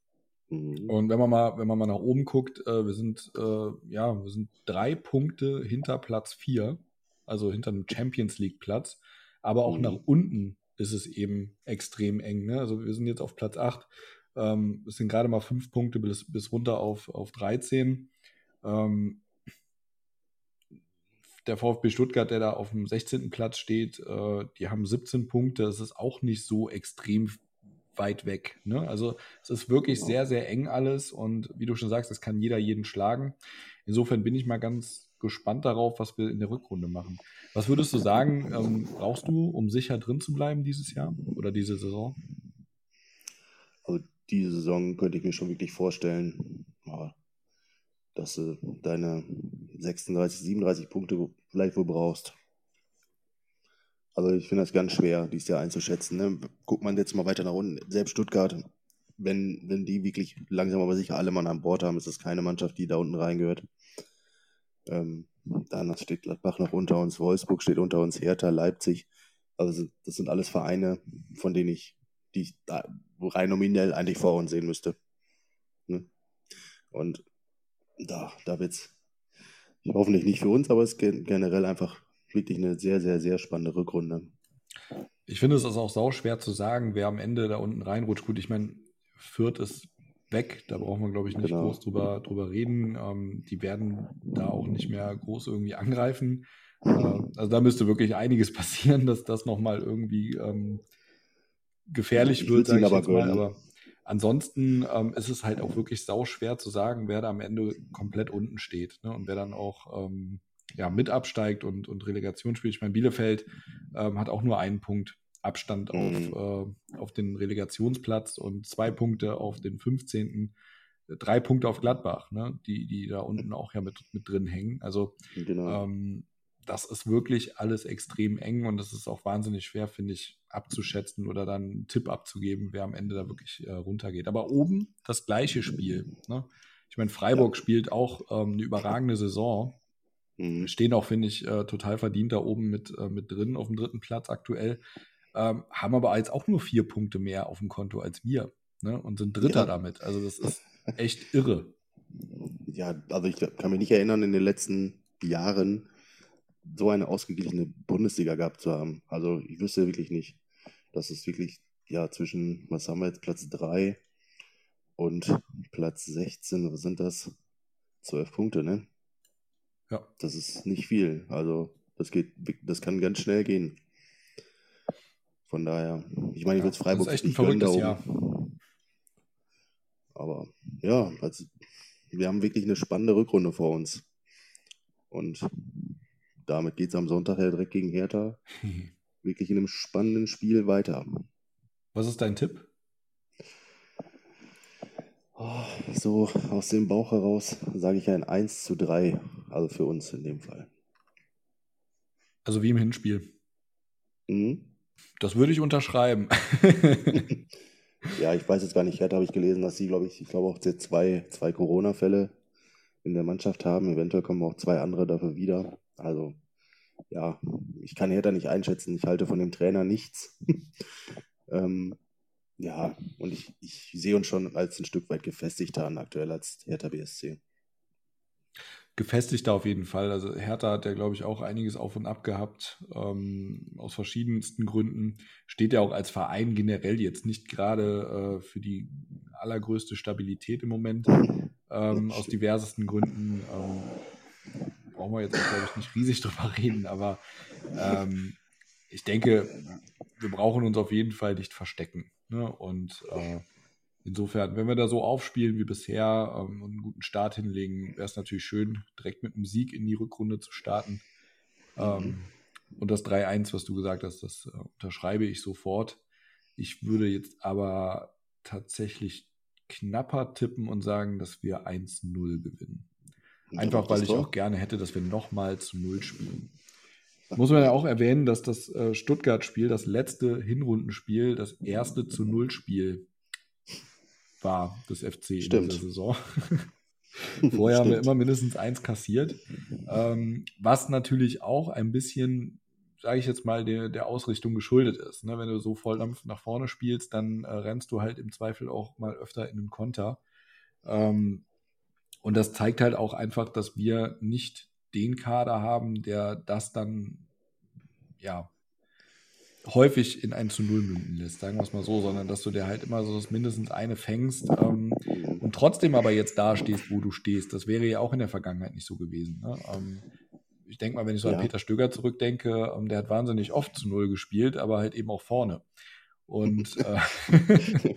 Mhm. Und wenn man mal, wenn man mal nach oben guckt, äh, wir sind, äh, ja, wir sind drei Punkte hinter Platz vier, also hinter dem Champions League Platz. Aber auch mhm. nach unten ist es eben extrem eng. Ne? Also wir sind jetzt auf Platz acht. Ähm, es sind gerade mal fünf Punkte bis, bis runter auf, auf 13. Ähm, der VfB Stuttgart, der da auf dem 16. Platz steht, äh, die haben 17 Punkte. Das ist auch nicht so extrem weit weg. Ne? Also es ist wirklich genau. sehr, sehr eng alles und wie du schon sagst, es kann jeder jeden schlagen. Insofern bin ich mal ganz gespannt darauf, was wir in der Rückrunde machen. Was würdest du sagen, ähm, brauchst du, um sicher drin zu bleiben dieses Jahr oder diese Saison? Also diese Saison könnte ich mir schon wirklich vorstellen, dass du deine 36, 37 Punkte vielleicht wohl brauchst. Also ich finde das ganz schwer, dies Jahr einzuschätzen. Ne? Guckt man jetzt mal weiter nach unten, selbst Stuttgart, wenn, wenn die wirklich langsam aber sicher alle Mann an Bord haben, ist das keine Mannschaft, die da unten reingehört. Ähm, dann steht Gladbach noch unter uns, Wolfsburg steht unter uns, Hertha, Leipzig. Also das sind alles Vereine, von denen ich, die ich da rein nominell eigentlich vor uns sehen müsste. Ne? Und da, da wird's hoffentlich nicht für uns, aber es ist generell einfach wirklich eine sehr, sehr, sehr spannende Rückrunde. Ich finde es ist auch sau schwer zu sagen, wer am Ende da unten reinrutscht. Gut, ich meine, Fürth ist weg, da brauchen wir, glaube ich, nicht genau. groß drüber, drüber reden. Ähm, die werden da auch nicht mehr groß irgendwie angreifen. Äh, also da müsste wirklich einiges [LAUGHS] passieren, dass das nochmal irgendwie ähm, gefährlich ich wird, sage ich jetzt mal. Aber Ansonsten ähm, ist es halt auch wirklich sau schwer zu sagen, wer da am Ende komplett unten steht ne? und wer dann auch ähm, ja, mit absteigt und, und Relegation spielt. Ich meine, Bielefeld ähm, hat auch nur einen Punkt Abstand mhm. auf, äh, auf den Relegationsplatz und zwei Punkte auf den 15. Drei Punkte auf Gladbach, ne? die, die da unten auch ja mit, mit drin hängen. Also genau. ähm, das ist wirklich alles extrem eng und es ist auch wahnsinnig schwer, finde ich, abzuschätzen oder dann einen Tipp abzugeben, wer am Ende da wirklich äh, runtergeht. Aber oben das gleiche Spiel. Ne? Ich meine, Freiburg ja. spielt auch ähm, eine überragende Saison. Mhm. Stehen auch, finde ich, äh, total verdient da oben mit, äh, mit drin auf dem dritten Platz aktuell. Ähm, haben aber jetzt auch nur vier Punkte mehr auf dem Konto als wir. Ne? Und sind Dritter ja. damit. Also das ist [LAUGHS] echt irre. Ja, also ich kann mich nicht erinnern, in den letzten Jahren so eine ausgeglichene Bundesliga gehabt zu haben. Also ich wüsste wirklich nicht, dass es wirklich, ja, zwischen, was haben wir jetzt, Platz 3 und Platz 16, was sind das? 12 Punkte, ne? Ja. Das ist nicht viel. Also das geht, das kann ganz schnell gehen. Von daher, ich meine, ich ja, würde Freiburg das ist echt ein verrücktes Jahr. Aber ja, also, wir haben wirklich eine spannende Rückrunde vor uns. Und damit geht es am Sonntag ja direkt gegen Hertha [LAUGHS] wirklich in einem spannenden Spiel weiter. Was ist dein Tipp? Oh, so aus dem Bauch heraus sage ich ein 1 zu 3. Also für uns in dem Fall. Also wie im Hinspiel. Mhm. Das würde ich unterschreiben. [LAUGHS] ja, ich weiß jetzt gar nicht. Hertha habe ich gelesen, dass sie, glaube ich, ich glaube auch zwei, zwei Corona-Fälle in der Mannschaft haben. Eventuell kommen auch zwei andere dafür wieder. Also, ja, ich kann Hertha nicht einschätzen. Ich halte von dem Trainer nichts. [LAUGHS] ähm, ja, und ich, ich sehe uns schon als ein Stück weit gefestigter an aktuell als Hertha BSC gefestigter auf jeden Fall. Also Hertha hat ja, glaube ich, auch einiges auf und ab gehabt, ähm, aus verschiedensten Gründen. Steht ja auch als Verein generell jetzt nicht gerade äh, für die allergrößte Stabilität im Moment, ähm, aus diversesten Gründen. Ähm, brauchen wir jetzt, glaube ich, nicht riesig [LAUGHS] drüber reden, aber ähm, ich denke, wir brauchen uns auf jeden Fall nicht verstecken. Ne? Und äh, Insofern, wenn wir da so aufspielen wie bisher ähm, und einen guten Start hinlegen, wäre es natürlich schön, direkt mit einem Sieg in die Rückrunde zu starten. Ähm, und das 3-1, was du gesagt hast, das äh, unterschreibe ich sofort. Ich würde jetzt aber tatsächlich knapper tippen und sagen, dass wir 1-0 gewinnen. Einfach weil ich auch gerne hätte, dass wir nochmal zu 0 spielen. Muss man ja auch erwähnen, dass das äh, Stuttgart-Spiel, das letzte Hinrundenspiel, das erste zu Null Spiel war des FC Stimmt. in dieser Saison. [LAUGHS] Vorher haben wir immer mindestens eins kassiert. Ähm, was natürlich auch ein bisschen, sage ich jetzt mal, der, der Ausrichtung geschuldet ist. Ne? Wenn du so Volldampf nach vorne spielst, dann äh, rennst du halt im Zweifel auch mal öfter in den Konter. Ähm, und das zeigt halt auch einfach, dass wir nicht den Kader haben, der das dann ja häufig in ein zu Null münden lässt, sagen wir es mal so, sondern dass du dir halt immer so mindestens eine fängst ähm, und trotzdem aber jetzt da stehst, wo du stehst. Das wäre ja auch in der Vergangenheit nicht so gewesen. Ne? Ähm, ich denke mal, wenn ich so ja. an Peter Stöger zurückdenke, ähm, der hat wahnsinnig oft zu Null gespielt, aber halt eben auch vorne. Und, [LAUGHS] äh, [LAUGHS]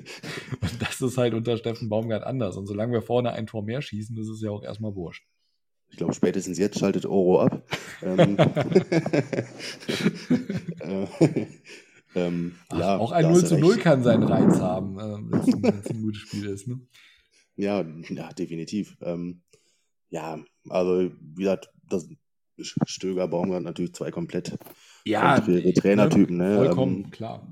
und das ist halt unter Steffen Baumgart anders. Und solange wir vorne ein Tor mehr schießen, ist es ja auch erstmal wurscht. Ich glaube, spätestens jetzt schaltet Oro ab. ähm, [LAUGHS] äh, ähm, Ach, ja, auch ein 0 zu 0 kann seinen Reiz haben, äh, wenn es ein gutes Spiel ist. Ne? Ja, ja, definitiv. Ähm, ja, also wie gesagt, das Stöger, Baumgart natürlich zwei komplett ja, Trainertypen. Ne? Vollkommen, ähm, klar.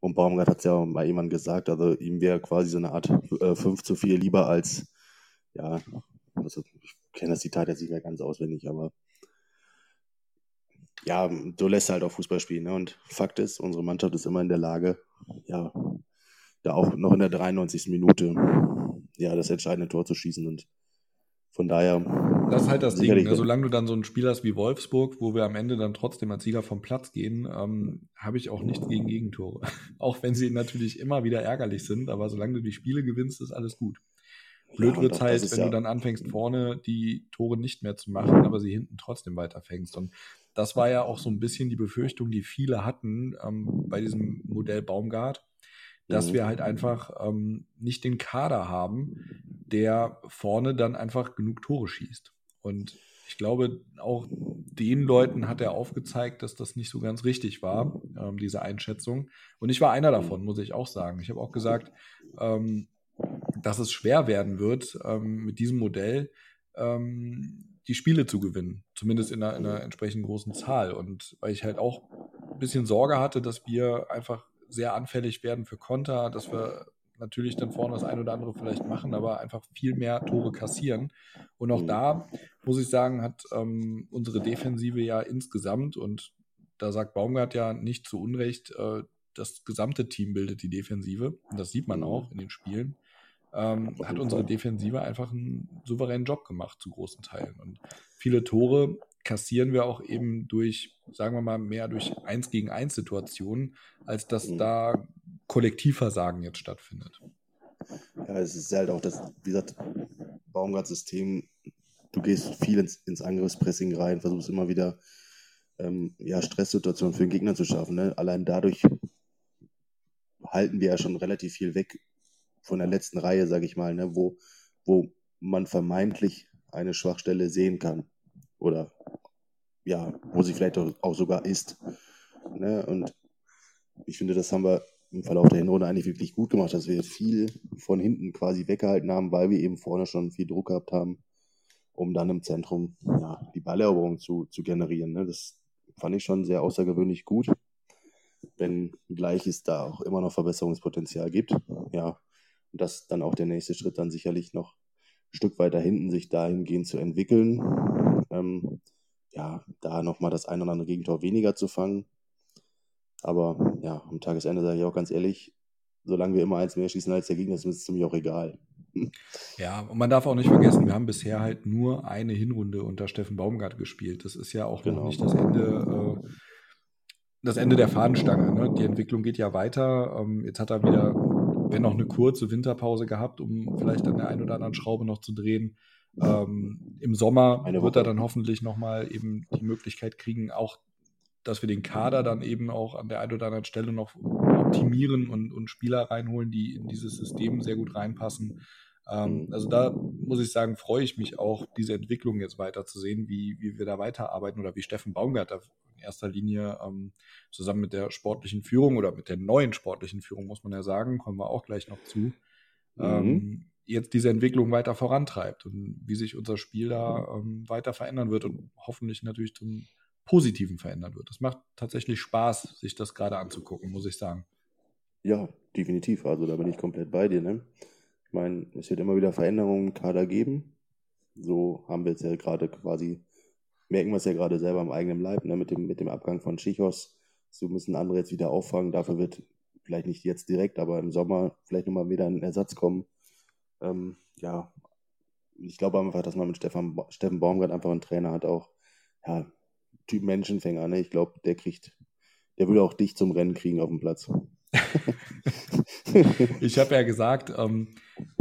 Und Baumgart hat es ja auch mal jemand gesagt, also ihm wäre quasi so eine Art äh, 5 zu 4 lieber als, ja, also ich kenne das Zitat jetzt nicht mehr ganz auswendig, aber ja, du lässt halt auch Fußball spielen. Ne? Und Fakt ist, unsere Mannschaft ist immer in der Lage, ja, da auch noch in der 93. Minute ja, das entscheidende Tor zu schießen. Und von daher. Das ist halt das Ding. Ne? Solange du dann so ein Spiel hast wie Wolfsburg, wo wir am Ende dann trotzdem als Sieger vom Platz gehen, ähm, habe ich auch nichts gegen Gegentore. [LAUGHS] auch wenn sie natürlich immer wieder ärgerlich sind, aber solange du die Spiele gewinnst, ist alles gut. Blöd ja, wird es halt, wenn ja du dann anfängst, vorne die Tore nicht mehr zu machen, aber sie hinten trotzdem weiterfängst. Und das war ja auch so ein bisschen die Befürchtung, die viele hatten ähm, bei diesem Modell Baumgart, dass mhm. wir halt einfach ähm, nicht den Kader haben, der vorne dann einfach genug Tore schießt. Und ich glaube, auch den Leuten hat er aufgezeigt, dass das nicht so ganz richtig war, ähm, diese Einschätzung. Und ich war einer davon, muss ich auch sagen. Ich habe auch gesagt, ähm, dass es schwer werden wird, ähm, mit diesem Modell ähm, die Spiele zu gewinnen. Zumindest in einer, in einer entsprechend großen Zahl. Und weil ich halt auch ein bisschen Sorge hatte, dass wir einfach sehr anfällig werden für Konter, dass wir natürlich dann vorne das ein oder andere vielleicht machen, aber einfach viel mehr Tore kassieren. Und auch da, muss ich sagen, hat ähm, unsere Defensive ja insgesamt, und da sagt Baumgart ja nicht zu Unrecht, äh, das gesamte Team bildet die Defensive. Und das sieht man auch in den Spielen ähm, hat unsere Defensive einfach einen souveränen Job gemacht zu großen Teilen. Und viele Tore kassieren wir auch eben durch, sagen wir mal, mehr durch Eins gegen eins Situationen, als dass mhm. da Kollektivversagen jetzt stattfindet. Ja, es ist halt auch das, wie gesagt, Baumgart-System, du gehst viel ins, ins Angriffspressing rein, versuchst immer wieder ähm, ja, Stresssituationen für den Gegner zu schaffen. Ne? Allein dadurch halten wir ja schon relativ viel weg von der letzten Reihe, sage ich mal, ne, wo, wo man vermeintlich eine Schwachstelle sehen kann. Oder ja, wo sie vielleicht auch, sogar ist. Ne? Und ich finde, das haben wir im Verlauf der Hinrunde eigentlich wirklich gut gemacht, dass wir viel von hinten quasi weggehalten haben, weil wir eben vorne schon viel Druck gehabt haben. um dann im Zentrum ja, die Balleroberung zu, zu generieren. Ne? Das fand ich schon sehr außergewöhnlich gut, wenn gleich es da auch immer noch Verbesserungspotenzial gibt. Ja, und das dann auch der nächste Schritt dann sicherlich noch ein Stück weiter hinten sich dahingehend zu entwickeln. Ähm, ja, da nochmal das ein oder andere Gegentor weniger zu fangen. Aber ja, am Tagesende sage ich auch ganz ehrlich, solange wir immer eins mehr schießen als der Gegner, ist es mir auch egal. [LAUGHS] Ja, und man darf auch nicht vergessen, wir haben bisher halt nur eine Hinrunde unter Steffen Baumgart gespielt. Das ist ja auch genau. noch nicht das Ende, äh, das Ende der Fahnenstange. Ne? Die Entwicklung geht ja weiter. Ähm, jetzt hat er wieder, wenn auch eine kurze Winterpause gehabt, um vielleicht an der einen oder anderen Schraube noch zu drehen. Ähm, Im Sommer wird er dann hoffentlich nochmal eben die Möglichkeit kriegen, auch dass wir den Kader dann eben auch an der einen oder anderen Stelle noch optimieren und, und Spieler reinholen, die in dieses System sehr gut reinpassen. Ähm, also da muss ich sagen, freue ich mich auch, diese Entwicklung jetzt weiter zu sehen, wie, wie wir da weiterarbeiten oder wie Steffen Baumgart da in erster Linie ähm, zusammen mit der sportlichen Führung oder mit der neuen sportlichen Führung, muss man ja sagen, kommen wir auch gleich noch zu, mhm. ähm, jetzt diese Entwicklung weiter vorantreibt und wie sich unser Spiel da ähm, weiter verändern wird und hoffentlich natürlich zum Positiven verändern wird. Es macht tatsächlich Spaß, sich das gerade anzugucken, muss ich sagen. Ja, definitiv. Also da bin ich komplett bei dir. Ne? Ich meine, es wird immer wieder Veränderungen im Kader geben. So haben wir es ja gerade quasi, merken wir es ja gerade selber am eigenen Leib, ne? mit, dem, mit dem Abgang von Chichos. So müssen andere jetzt wieder auffangen. Dafür wird vielleicht nicht jetzt direkt, aber im Sommer vielleicht nochmal wieder ein Ersatz kommen. Ähm, ja, ich glaube einfach, dass man mit Stefan, Steffen Baumgart einfach einen Trainer hat, auch ja, Typ Menschenfänger. Ne? Ich glaube, der kriegt, der will auch dich zum Rennen kriegen auf dem Platz. [LAUGHS] ich habe ja gesagt, ähm,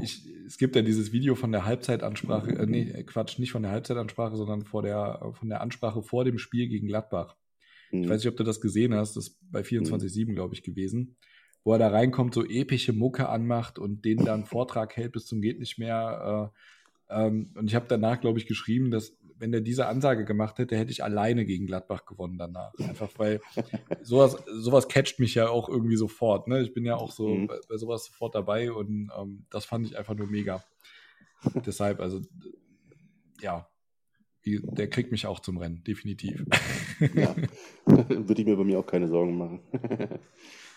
ich, es gibt ja dieses Video von der Halbzeitansprache, äh, nee, Quatsch, nicht von der Halbzeitansprache, sondern vor der, von der Ansprache vor dem Spiel gegen Gladbach. Mhm. Ich weiß nicht, ob du das gesehen hast, das ist bei 24-7, mhm. glaube ich, gewesen, wo er da reinkommt, so epische Mucke anmacht und den dann Vortrag hält bis zum geht nicht mehr. Äh, ähm, und ich habe danach, glaube ich, geschrieben, dass wenn der diese Ansage gemacht hätte, hätte ich alleine gegen Gladbach gewonnen danach. Einfach weil sowas, sowas catcht mich ja auch irgendwie sofort. Ne? Ich bin ja auch so mhm. bei, bei, sowas sofort dabei und ähm, das fand ich einfach nur mega. Deshalb, also ja, der kriegt mich auch zum Rennen, definitiv. Ja, [LAUGHS] würde ich mir bei mir auch keine Sorgen machen. [LAUGHS]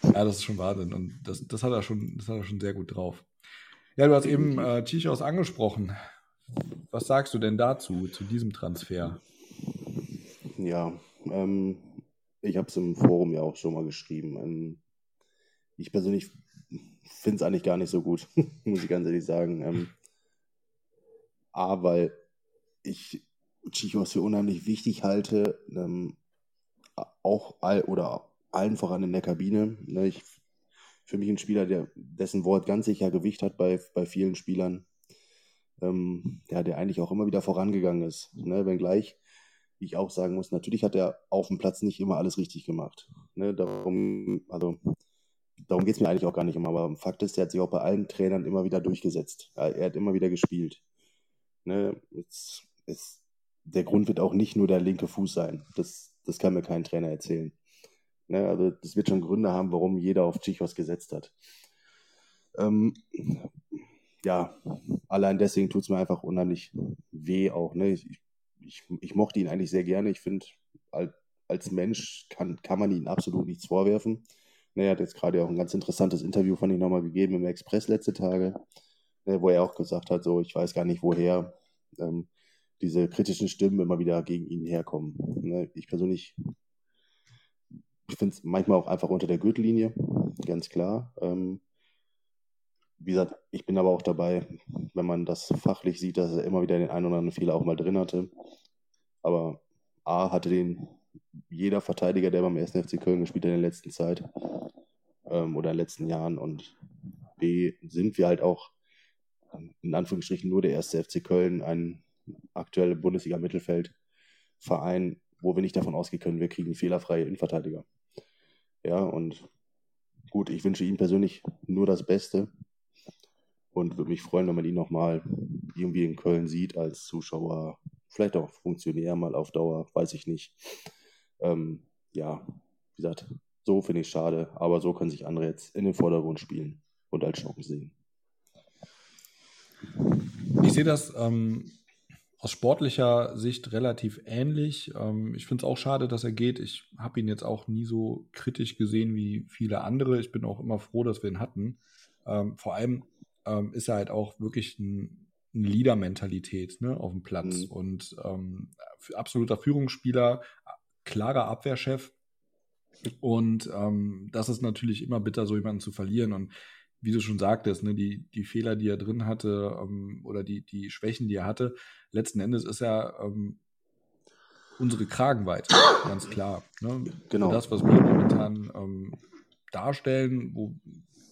ja, das ist schon Wahnsinn und das, das, hat er schon, das hat er schon sehr gut drauf. Ja, du hast eben äh, Chichos angesprochen. Was sagst du denn dazu, zu diesem Transfer? Ja, ähm, ich habe es im Forum ja auch schon mal geschrieben. Ähm, ich persönlich finde es eigentlich gar nicht so gut, [LAUGHS] muss ich ganz ehrlich sagen. Ähm, A, weil ich Chichos für unheimlich wichtig halte, ähm, auch all, oder allen voran in der Kabine. Ne, ich, für mich ein Spieler, der, dessen Wort ganz sicher Gewicht hat bei, bei vielen Spielern ähm, ja, der eigentlich auch immer wieder vorangegangen ist. Ne? Wenngleich ich auch sagen muss, natürlich hat er auf dem Platz nicht immer alles richtig gemacht. Ne? Darum, also, darum geht es mir eigentlich auch gar nicht immer. Aber Fakt ist, er hat sich auch bei allen Trainern immer wieder durchgesetzt. Er hat immer wieder gespielt. Ne? Jetzt, jetzt, der Grund wird auch nicht nur der linke Fuß sein. Das, das kann mir kein Trainer erzählen. Ne? Also das wird schon Gründe haben, warum jeder auf Chichos gesetzt hat. Ähm, ja, allein deswegen tut es mir einfach unheimlich weh auch. Ne? Ich, ich, ich mochte ihn eigentlich sehr gerne. Ich finde, als Mensch kann, kann man ihm absolut nichts vorwerfen. Ne, er hat jetzt gerade auch ein ganz interessantes Interview von ihm nochmal gegeben im Express letzte Tage, ne, wo er auch gesagt hat, so, ich weiß gar nicht, woher ähm, diese kritischen Stimmen immer wieder gegen ihn herkommen. Ne, ich persönlich ich finde es manchmal auch einfach unter der Gürtellinie, ganz klar. Ähm, wie gesagt, ich bin aber auch dabei, wenn man das fachlich sieht, dass er immer wieder den einen oder anderen Fehler auch mal drin hatte. Aber A hatte den jeder Verteidiger, der beim 1. FC Köln gespielt hat in der letzten Zeit ähm, oder in den letzten Jahren. Und B sind wir halt auch in Anführungsstrichen nur der 1. FC Köln, ein aktueller Bundesliga-Mittelfeldverein, wo wir nicht davon ausgehen können, wir kriegen fehlerfreie Innenverteidiger. Ja, und gut, ich wünsche ihm persönlich nur das Beste und würde mich freuen, wenn man ihn nochmal irgendwie in Köln sieht als Zuschauer, vielleicht auch Funktionär mal auf Dauer, weiß ich nicht. Ähm, ja, wie gesagt, so finde ich schade, aber so können sich andere jetzt in den Vordergrund spielen und als Chance sehen. Ich sehe das ähm, aus sportlicher Sicht relativ ähnlich. Ähm, ich finde es auch schade, dass er geht. Ich habe ihn jetzt auch nie so kritisch gesehen wie viele andere. Ich bin auch immer froh, dass wir ihn hatten. Ähm, vor allem ähm, ist er halt auch wirklich ein, eine Leader-Mentalität ne, auf dem Platz mhm. und ähm, absoluter Führungsspieler, klarer Abwehrchef. Und ähm, das ist natürlich immer bitter, so jemanden zu verlieren. Und wie du schon sagtest, ne, die, die Fehler, die er drin hatte ähm, oder die, die Schwächen, die er hatte, letzten Endes ist er ähm, unsere Kragenweite, ganz klar. Ne? Genau. Für das, was wir momentan ähm, darstellen, wo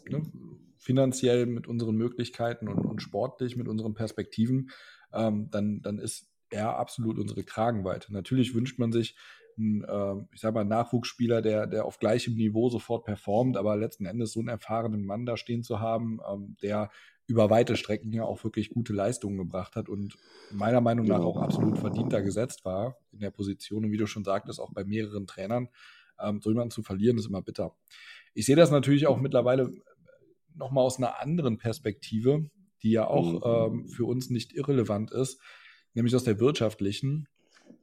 ne, finanziell mit unseren Möglichkeiten und, und, sportlich mit unseren Perspektiven, ähm, dann, dann ist er absolut unsere Kragenweite. Natürlich wünscht man sich ein, äh, ich sag mal, Nachwuchsspieler, der, der auf gleichem Niveau sofort performt, aber letzten Endes so einen erfahrenen Mann da stehen zu haben, ähm, der über weite Strecken ja auch wirklich gute Leistungen gebracht hat und meiner Meinung nach auch absolut verdienter gesetzt war in der Position und wie du schon sagtest, auch bei mehreren Trainern. Ähm, so jemanden zu verlieren, ist immer bitter. Ich sehe das natürlich auch mittlerweile nochmal aus einer anderen Perspektive, die ja auch mhm. ähm, für uns nicht irrelevant ist, nämlich aus der wirtschaftlichen.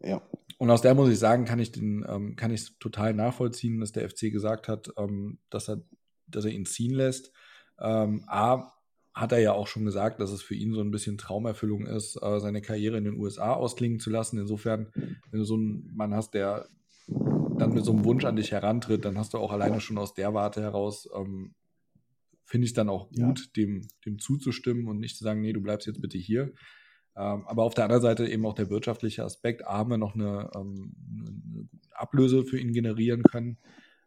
Ja. Und aus der muss ich sagen, kann ich den, ähm, kann ich es total nachvollziehen, dass der FC gesagt hat, ähm, dass er, dass er ihn ziehen lässt. Ähm, A, hat er ja auch schon gesagt, dass es für ihn so ein bisschen Traumerfüllung ist, äh, seine Karriere in den USA ausklingen zu lassen. Insofern, wenn du so einen Mann hast, der dann mit so einem Wunsch an dich herantritt, dann hast du auch alleine schon aus der Warte heraus, ähm, finde ich dann auch gut, ja. dem, dem zuzustimmen und nicht zu sagen, nee, du bleibst jetzt bitte hier. Ähm, aber auf der anderen Seite eben auch der wirtschaftliche Aspekt, A, haben wir noch eine, ähm, eine Ablöse für ihn generieren können.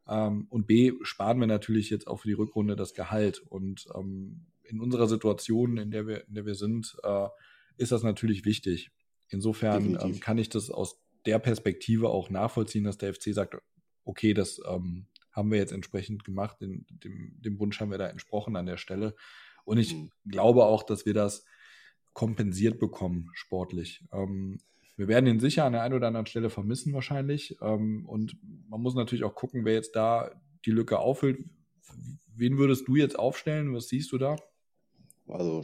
Ähm, und B, sparen wir natürlich jetzt auch für die Rückrunde das Gehalt. Und ähm, in unserer Situation, in der wir, in der wir sind, äh, ist das natürlich wichtig. Insofern ähm, kann ich das aus der Perspektive auch nachvollziehen, dass der FC sagt, okay, das ähm, haben wir jetzt entsprechend gemacht, den, dem, dem Wunsch haben wir da entsprochen an der Stelle. Und ich mhm. glaube auch, dass wir das kompensiert bekommen, sportlich. Ähm, wir werden ihn sicher an der einen oder anderen Stelle vermissen wahrscheinlich. Ähm, und man muss natürlich auch gucken, wer jetzt da die Lücke auffüllt. Wen würdest du jetzt aufstellen? Was siehst du da? Also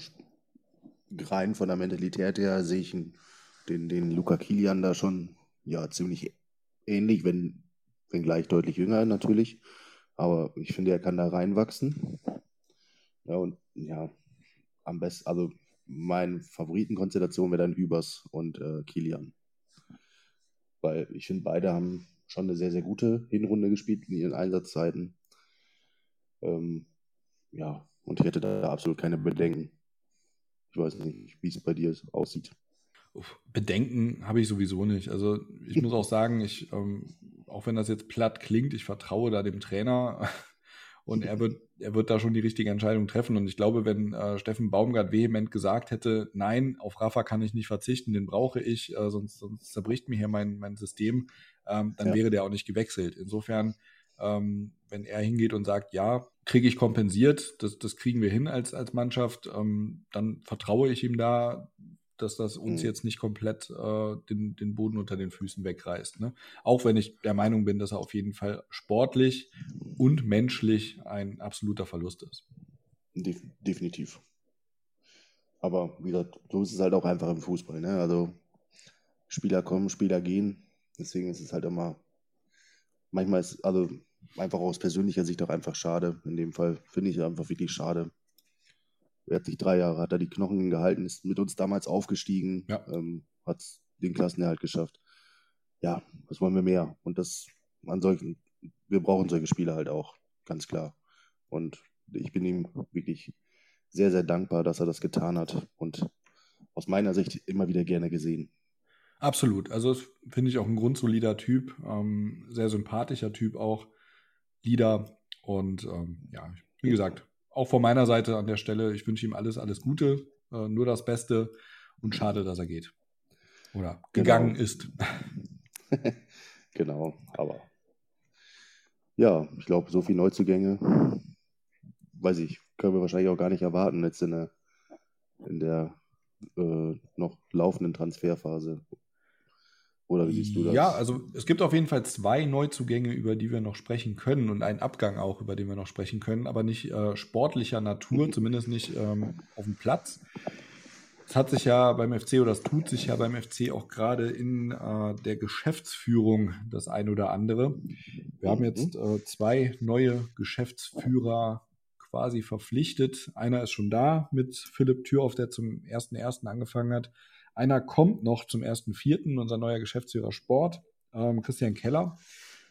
rein von der Mentalität her sehe ich den, den Luca Kilian da schon ja ziemlich ähnlich, wenn, wenn gleich deutlich jünger natürlich. Aber ich finde, er kann da reinwachsen. Ja, und ja, am besten, also meine Favoritenkonstellation wäre dann Übers und äh, Kilian. Weil ich finde, beide haben schon eine sehr, sehr gute Hinrunde gespielt in ihren Einsatzzeiten. Ähm, ja, und ich hätte da absolut keine Bedenken. Ich weiß nicht, wie es bei dir aussieht. Bedenken habe ich sowieso nicht. Also ich muss auch sagen, ich, ähm, auch wenn das jetzt platt klingt, ich vertraue da dem Trainer. [LAUGHS] Und er wird, er wird da schon die richtige Entscheidung treffen. Und ich glaube, wenn äh, Steffen Baumgart vehement gesagt hätte, nein, auf Rafa kann ich nicht verzichten, den brauche ich, äh, sonst, sonst zerbricht mir hier mein, mein System, ähm, dann ja. wäre der auch nicht gewechselt. Insofern, ähm, wenn er hingeht und sagt, ja, kriege ich kompensiert, das, das kriegen wir hin als, als Mannschaft, ähm, dann vertraue ich ihm da, dass das uns mhm. jetzt nicht komplett äh, den, den Boden unter den Füßen wegreißt. Ne? Auch wenn ich der Meinung bin, dass er auf jeden Fall sportlich und menschlich ein absoluter Verlust ist. De definitiv. Aber wie gesagt, so ist es halt auch einfach im Fußball. Ne? Also Spieler kommen, Spieler gehen. Deswegen ist es halt immer, manchmal ist, also einfach aus persönlicher Sicht auch einfach schade. In dem Fall finde ich es einfach wirklich schade, er hat sich drei Jahre, hat er die Knochen gehalten, ist mit uns damals aufgestiegen, ja. ähm, hat den Klassenerhalt geschafft. Ja, was wollen wir mehr? Und das an solchen, wir brauchen solche Spiele halt auch, ganz klar. Und ich bin ihm wirklich sehr, sehr dankbar, dass er das getan hat und aus meiner Sicht immer wieder gerne gesehen. Absolut. Also finde ich auch ein grundsolider Typ, ähm, sehr sympathischer Typ auch, Leader und ähm, ja, wie gesagt, auch von meiner Seite an der Stelle, ich wünsche ihm alles, alles Gute, äh, nur das Beste und schade, dass er geht. Oder gegangen genau. ist. [LAUGHS] genau, aber ja, ich glaube, so viele Neuzugänge, weiß ich, können wir wahrscheinlich auch gar nicht erwarten jetzt in der, in der äh, noch laufenden Transferphase. Oder wie siehst du das? Ja, also es gibt auf jeden Fall zwei Neuzugänge, über die wir noch sprechen können und einen Abgang auch, über den wir noch sprechen können, aber nicht äh, sportlicher Natur, zumindest nicht ähm, auf dem Platz. Es hat sich ja beim FC oder es tut sich ja beim FC auch gerade in äh, der Geschäftsführung das ein oder andere. Wir haben jetzt mhm. äh, zwei neue Geschäftsführer quasi verpflichtet. Einer ist schon da mit Philipp Thürauf, der zum 1.1. angefangen hat. Einer kommt noch zum 1.4., unser neuer Geschäftsführer Sport, ähm, Christian Keller.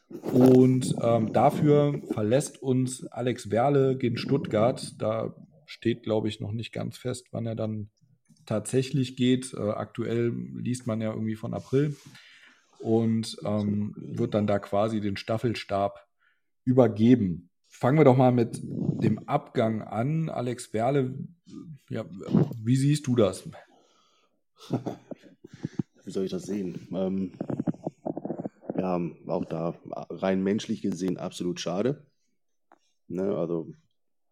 Und ähm, dafür verlässt uns Alex Werle gegen Stuttgart. Da steht, glaube ich, noch nicht ganz fest, wann er dann tatsächlich geht. Äh, aktuell liest man ja irgendwie von April und ähm, wird dann da quasi den Staffelstab übergeben. Fangen wir doch mal mit dem Abgang an. Alex Werle, ja, wie siehst du das? Wie soll ich das sehen? Ähm, ja, auch da rein menschlich gesehen absolut schade. Ne, also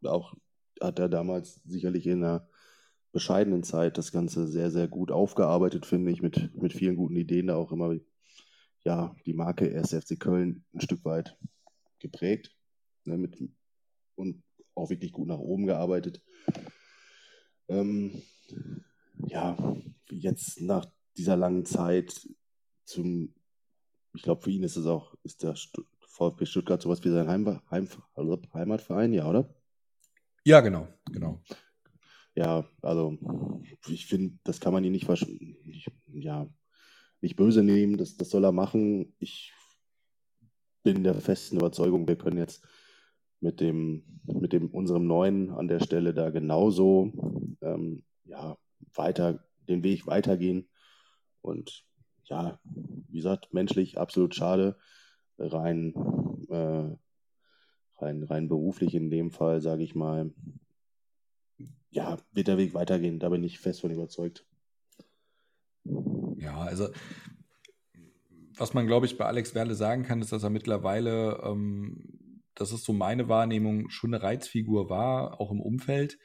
auch hat er damals sicherlich in einer bescheidenen Zeit das Ganze sehr, sehr gut aufgearbeitet, finde ich, mit, mit vielen guten Ideen, da auch immer ja, die Marke SFC Köln ein Stück weit geprägt ne, mit, und auch wirklich gut nach oben gearbeitet. Ähm, ja, jetzt nach dieser langen Zeit zum, ich glaube, für ihn ist es auch, ist der VfB Stuttgart sowas wie sein Heim, Heim, Heimatverein, ja, oder? Ja, genau, genau ja, also ich finde, das kann man ihn nicht, nicht, ja, nicht böse nehmen, das, das soll er machen. Ich bin der festen Überzeugung, wir können jetzt mit dem, mit dem unserem Neuen an der Stelle da genauso ähm, ja, weiter, den Weg weitergehen. Und ja, wie gesagt, menschlich absolut schade. Rein, äh, rein, rein beruflich in dem Fall, sage ich mal, ja, wird der Weg weitergehen. Da bin ich fest von überzeugt. Ja, also was man, glaube ich, bei Alex Werle sagen kann, ist, dass er mittlerweile, ähm, das ist so meine Wahrnehmung, schon eine Reizfigur war, auch im Umfeld.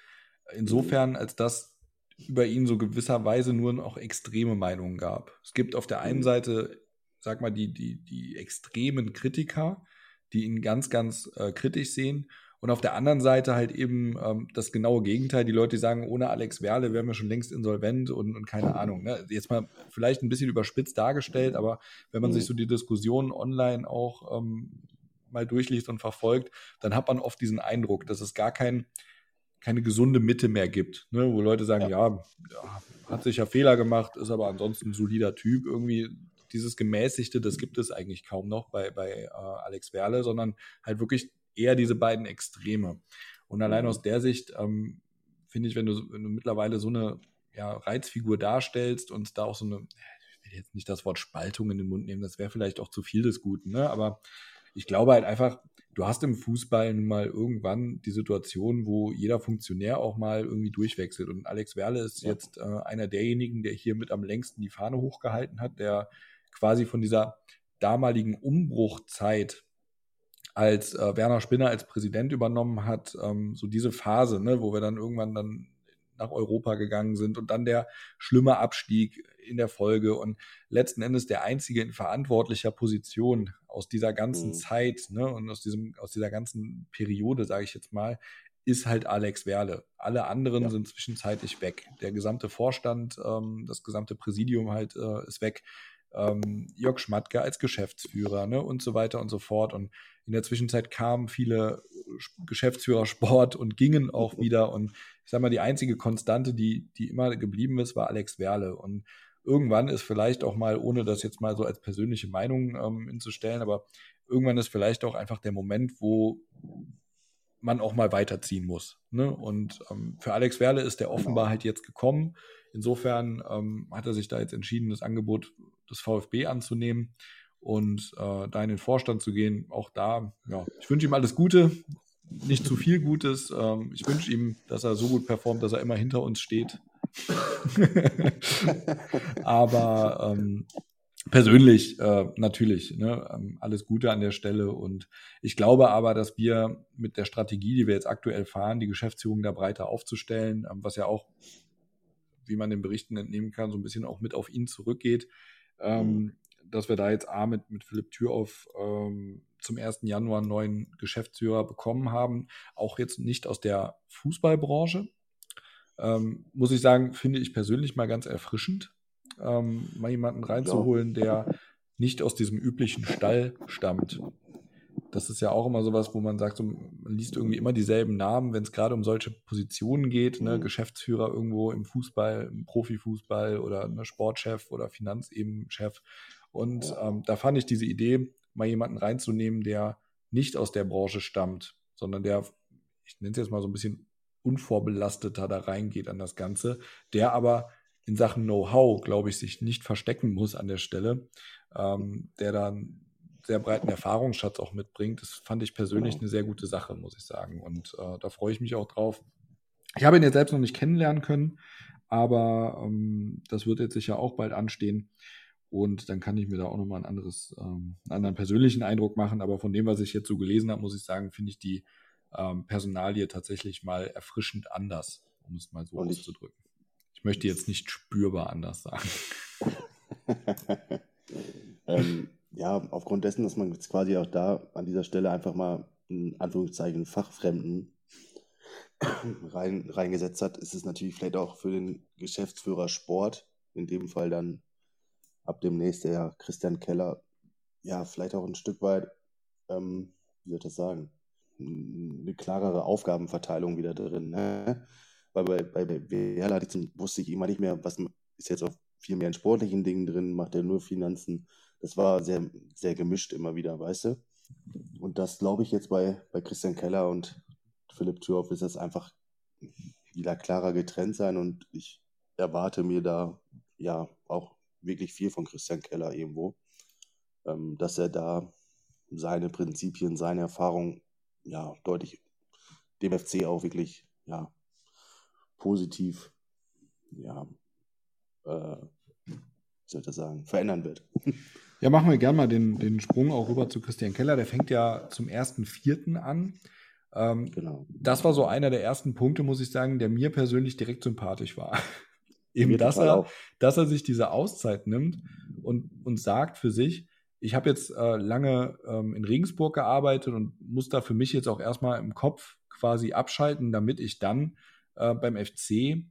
Insofern, als dass über ihn so gewisserweise nur noch extreme Meinungen gab. Es gibt auf der einen mhm. Seite, sag mal, die, die, die extremen Kritiker, die ihn ganz, ganz äh, kritisch sehen. Und auf der anderen Seite halt eben ähm, das genaue Gegenteil. Die Leute, die sagen, ohne Alex Werle wären wir schon längst insolvent und, und keine Ahnung. Ne? Jetzt mal vielleicht ein bisschen überspitzt dargestellt, aber wenn man sich mhm. so die Diskussionen online auch ähm, mal durchliest und verfolgt, dann hat man oft diesen Eindruck, dass es gar kein, keine gesunde Mitte mehr gibt, ne? wo Leute sagen, ja. ja, hat sich ja Fehler gemacht, ist aber ansonsten ein solider Typ. Irgendwie dieses Gemäßigte, das gibt es eigentlich kaum noch bei, bei äh, Alex Werle, sondern halt wirklich eher diese beiden Extreme. Und allein mhm. aus der Sicht ähm, finde ich, wenn du, wenn du mittlerweile so eine ja, Reizfigur darstellst und da auch so eine, ich will jetzt nicht das Wort Spaltung in den Mund nehmen, das wäre vielleicht auch zu viel des Guten, ne? aber ich glaube halt einfach, du hast im Fußball nun mal irgendwann die Situation, wo jeder Funktionär auch mal irgendwie durchwechselt. Und Alex Werle ist ja. jetzt äh, einer derjenigen, der hier mit am längsten die Fahne hochgehalten hat, der quasi von dieser damaligen Umbruchzeit als äh, Werner Spinner als Präsident übernommen hat, ähm, so diese Phase, ne, wo wir dann irgendwann dann nach Europa gegangen sind und dann der schlimme Abstieg in der Folge und letzten Endes der einzige in verantwortlicher Position aus dieser ganzen mhm. Zeit ne, und aus diesem aus dieser ganzen Periode, sage ich jetzt mal, ist halt Alex Werle. Alle anderen ja. sind zwischenzeitlich weg. Der gesamte Vorstand, ähm, das gesamte Präsidium halt äh, ist weg ähm, Jörg Schmatke als Geschäftsführer ne, und so weiter und so fort. Und in der Zwischenzeit kamen viele Geschäftsführer Sport und gingen auch wieder. Und ich sage mal, die einzige Konstante, die, die immer geblieben ist, war Alex Werle. Und irgendwann ist vielleicht auch mal, ohne das jetzt mal so als persönliche Meinung ähm, hinzustellen, aber irgendwann ist vielleicht auch einfach der Moment, wo man auch mal weiterziehen muss. Ne? Und ähm, für Alex Werle ist der offenbar halt jetzt gekommen. Insofern ähm, hat er sich da jetzt entschieden, das Angebot des VfB anzunehmen und äh, da in den Vorstand zu gehen. Auch da, ja, ich wünsche ihm alles Gute, nicht zu viel Gutes. Ähm, ich wünsche ihm, dass er so gut performt, dass er immer hinter uns steht. [LAUGHS] Aber ähm, persönlich äh, natürlich ne, ähm, alles Gute an der Stelle. Und ich glaube aber, dass wir mit der Strategie, die wir jetzt aktuell fahren, die Geschäftsführung da breiter aufzustellen, ähm, was ja auch, wie man den Berichten entnehmen kann, so ein bisschen auch mit auf ihn zurückgeht, ähm, mhm. dass wir da jetzt A mit, mit Philipp Türoff ähm, zum 1. Januar einen neuen Geschäftsführer bekommen haben. Auch jetzt nicht aus der Fußballbranche. ähm, muss ich sagen, finde ich persönlich mal ganz erfrischend, ähm, mal jemanden reinzuholen, der nicht aus diesem üblichen Stall stammt. Das ist ja auch immer sowas, wo man sagt, so, man liest irgendwie immer dieselben Namen, wenn es gerade um solche Positionen geht, ne? Mhm. Geschäftsführer irgendwo im Fußball, im Profifußball oder ne, Sportchef oder Finanzebenchef. Und ähm, da fand ich diese Idee, mal jemanden reinzunehmen, der nicht aus der Branche stammt, sondern der, ich nenne es jetzt mal so ein bisschen unvorbelasteter da reingeht an das Ganze, der aber in Sachen Know-how, glaube ich, sich nicht verstecken muss an der Stelle, ähm, der dann sehr breiten Erfahrungsschatz auch mitbringt. Das fand ich persönlich genau. eine sehr gute Sache, muss ich sagen. Und äh, da freue ich mich auch drauf. Ich habe ihn jetzt selbst noch nicht kennenlernen können, aber ähm, das wird jetzt sicher auch bald anstehen. Und dann kann ich mir da auch nochmal ein anderes, ähm, einen anderen persönlichen Eindruck machen. Aber von dem, was ich jetzt so gelesen habe, muss ich sagen, finde ich die ähm, Personalie tatsächlich mal erfrischend anders, um es mal so Und auszudrücken. Ich möchte jetzt nicht spürbar anders sagen. [LAUGHS] ähm, ja, aufgrund dessen, dass man jetzt quasi auch da an dieser Stelle einfach mal in Anführungszeichen Fachfremden [COUGHS] rein, reingesetzt hat, ist es natürlich vielleicht auch für den Geschäftsführer Sport, in dem Fall dann ab demnächst der Christian Keller, ja, vielleicht auch ein Stück weit, ähm, wie soll ich das sagen, eine klarere Aufgabenverteilung wieder drin. Ne? Weil bei, bei, bei Werler wusste ich immer nicht mehr, was ist jetzt auf viel mehr in sportlichen Dingen drin, macht er nur Finanzen. Das war sehr, sehr gemischt immer wieder, weißt du? Und das glaube ich jetzt bei, bei Christian Keller und Philipp Thürhoff ist das einfach wieder klarer getrennt sein und ich erwarte mir da ja auch wirklich viel von Christian Keller irgendwo, ähm, dass er da seine Prinzipien, seine Erfahrung ja deutlich dem FC auch wirklich ja positiv ja äh, wie soll ich das sagen, verändern wird. [LAUGHS] Ja, machen wir gerne mal den, den Sprung auch rüber zu Christian Keller. Der fängt ja zum ersten Vierten an. Ähm, genau. Das war so einer der ersten Punkte, muss ich sagen, der mir persönlich direkt sympathisch war. [LAUGHS] Eben, dass er, dass er sich diese Auszeit nimmt und, und sagt für sich, ich habe jetzt äh, lange ähm, in Regensburg gearbeitet und muss da für mich jetzt auch erstmal im Kopf quasi abschalten, damit ich dann äh, beim FC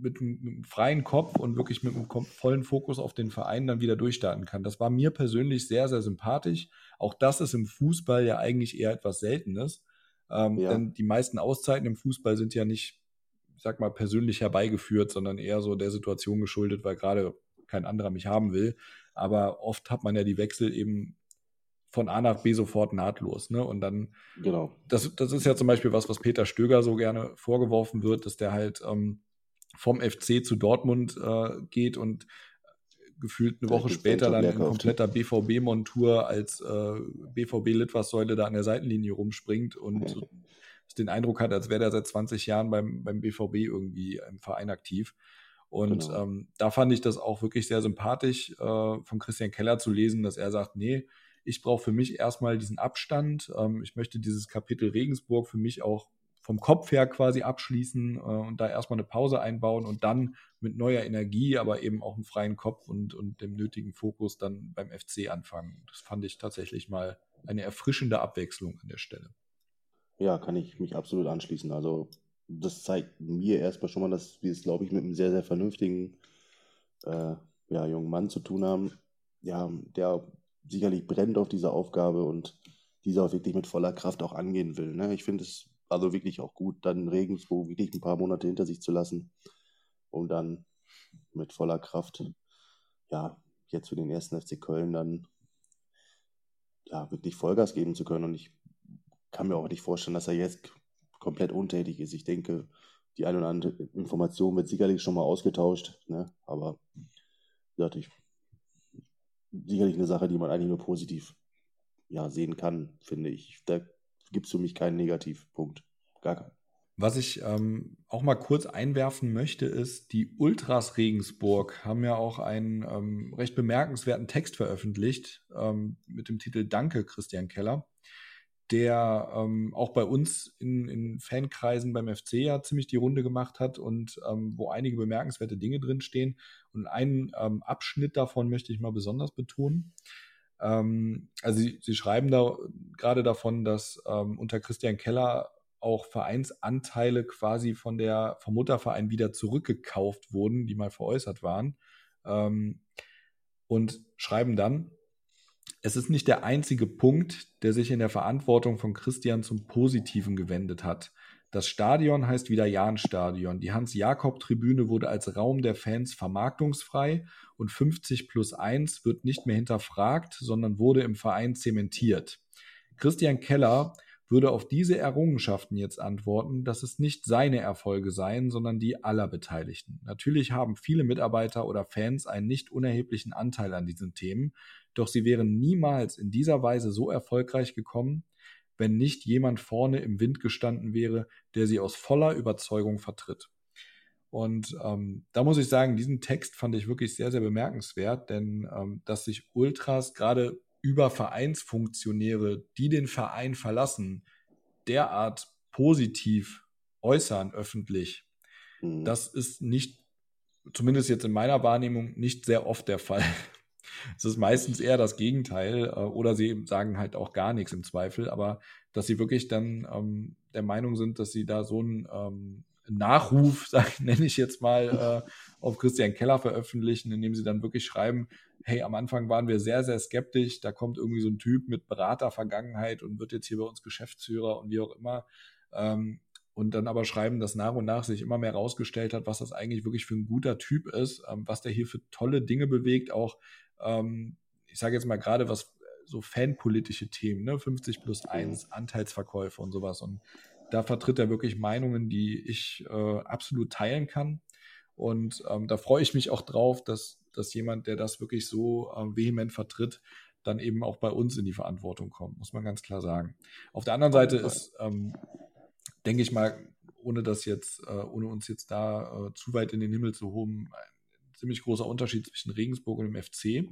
mit, mit, einem freien Kopf und wirklich mit einem vollen Fokus auf den Verein dann wieder durchstarten kann. Das war mir persönlich sehr, sehr sympathisch. Auch das ist im Fußball ja eigentlich eher etwas Seltenes. Ähm, ja. Denn die meisten Auszeiten im Fußball sind ja nicht, ich sag mal, persönlich herbeigeführt, sondern eher so der Situation geschuldet, weil gerade kein anderer mich haben will. Aber oft hat man ja die Wechsel eben von A nach B sofort nahtlos. Ne? Und dann, genau. das, das ist ja zum Beispiel was, was Peter Stöger so gerne vorgeworfen wird, dass der halt ähm, vom FC zu Dortmund äh, geht und gefühlt eine Woche später dann in kompletter BVB-Montur als äh, BVB-Litfaßsäule da an der Seitenlinie rumspringt und [LAUGHS] so den Eindruck hat, als wäre er seit 20 Jahren beim, beim BVB irgendwie im Verein aktiv. Und genau. ähm, da fand ich das auch wirklich sehr sympathisch, äh, von Christian Keller zu lesen, dass er sagt, nee, ich brauche für mich erstmal diesen Abstand. Ähm, ich möchte dieses Kapitel Regensburg für mich auch vom Kopf her quasi abschließen äh, und da erstmal eine Pause einbauen und dann mit neuer Energie, aber eben auch einem freien Kopf und, und dem nötigen Fokus dann beim FC anfangen. Das fand ich tatsächlich mal eine erfrischende Abwechslung an der Stelle. Ja, kann ich mich absolut anschließen. Also das zeigt mir erstmal schon mal, dass wir es, glaube ich, mit einem sehr, sehr vernünftigen äh, ja, jungen Mann zu tun haben, ja, der sicherlich brennt auf diese Aufgabe und diese auch wirklich mit voller Kraft auch angehen will. Ne? Ich finde es also wirklich auch gut, dann Regensburg wirklich ein paar Monate hinter sich zu lassen, um dann mit voller Kraft, ja, jetzt für den ersten FC Köln dann ja, wirklich Vollgas geben zu können. Und ich kann mir auch nicht vorstellen, dass er jetzt komplett untätig ist. Ich denke, die eine oder andere Information wird sicherlich schon mal ausgetauscht, ne? aber ja, ich, sicherlich eine Sache, die man eigentlich nur positiv ja, sehen kann, finde ich. Da gibt es für mich keinen Negativpunkt. Gar keinen. Was ich ähm, auch mal kurz einwerfen möchte, ist, die Ultras Regensburg haben ja auch einen ähm, recht bemerkenswerten Text veröffentlicht ähm, mit dem Titel Danke, Christian Keller, der ähm, auch bei uns in, in, Fankreisen beim FC ja ziemlich die Runde gemacht hat und ähm, wo einige bemerkenswerte Dinge drinstehen. Und einen ähm, Abschnitt davon möchte ich mal besonders betonen. Ähm, also sie, sie, schreiben da gerade davon, dass ähm, unter Christian Keller auch Vereinsanteile quasi von der, vom Mutterverein wieder zurückgekauft wurden, die mal veräußert waren. Ähm, und schreiben dann, es ist nicht der einzige Punkt, der sich in der Verantwortung von Christian zum Positiven gewendet hat. Das Stadion heißt wieder Jahnstadion. Die Hans-Jakob-Tribüne wurde als Raum der Fans vermarktungsfrei und 50 plus 1 wird nicht mehr hinterfragt, sondern wurde im Verein zementiert. Christian Keller würde auf diese Errungenschaften jetzt antworten, dass es nicht seine Erfolge seien, sondern die aller Beteiligten. Natürlich haben viele Mitarbeiter oder Fans einen nicht unerheblichen Anteil an diesen Themen, doch sie wären niemals in dieser Weise so erfolgreich gekommen, wenn nicht jemand vorne im Wind gestanden wäre, der sie aus voller Überzeugung vertritt. Und ähm, da muss ich sagen, diesen Text fand ich wirklich sehr, sehr bemerkenswert, denn ähm, dass sich Ultras gerade über Vereinsfunktionäre, die den Verein verlassen, derart positiv äußern öffentlich, mhm. das ist nicht, zumindest jetzt in meiner Wahrnehmung, nicht sehr oft der Fall. Es ist meistens eher das Gegenteil äh, oder sie sagen halt auch gar nichts im Zweifel, aber dass sie wirklich dann ähm, der Meinung sind, dass sie da so einen ähm, Nachruf, [LAUGHS] sag, nenne ich jetzt mal, äh, auf Christian Keller veröffentlichen, indem sie dann wirklich schreiben, hey, am Anfang waren wir sehr, sehr skeptisch, da kommt irgendwie so ein Typ mit Beratervergangenheit und wird jetzt hier bei uns Geschäftsführer und wie auch immer. Ähm, und dann aber schreiben, dass nach und nach sich immer mehr herausgestellt hat, was das eigentlich wirklich für ein guter Typ ist, ähm, was der hier für tolle Dinge bewegt, auch ähm, ich sage jetzt mal gerade was so fanpolitische Themen, ne? 50 plus 1, mhm. Anteilsverkäufe und sowas. Und da vertritt er wirklich Meinungen, die ich äh, absolut teilen kann. Und ähm, da freue ich mich auch drauf, dass, dass jemand, der das wirklich so äh, vehement vertritt, dann eben auch bei uns in die Verantwortung kommt, muss man ganz klar sagen. Auf der anderen Seite ist, ähm, denke ich mal, ohne das jetzt, äh, ohne uns jetzt da äh, zu weit in den Himmel zu hoben, ziemlich großer Unterschied zwischen Regensburg und dem FC.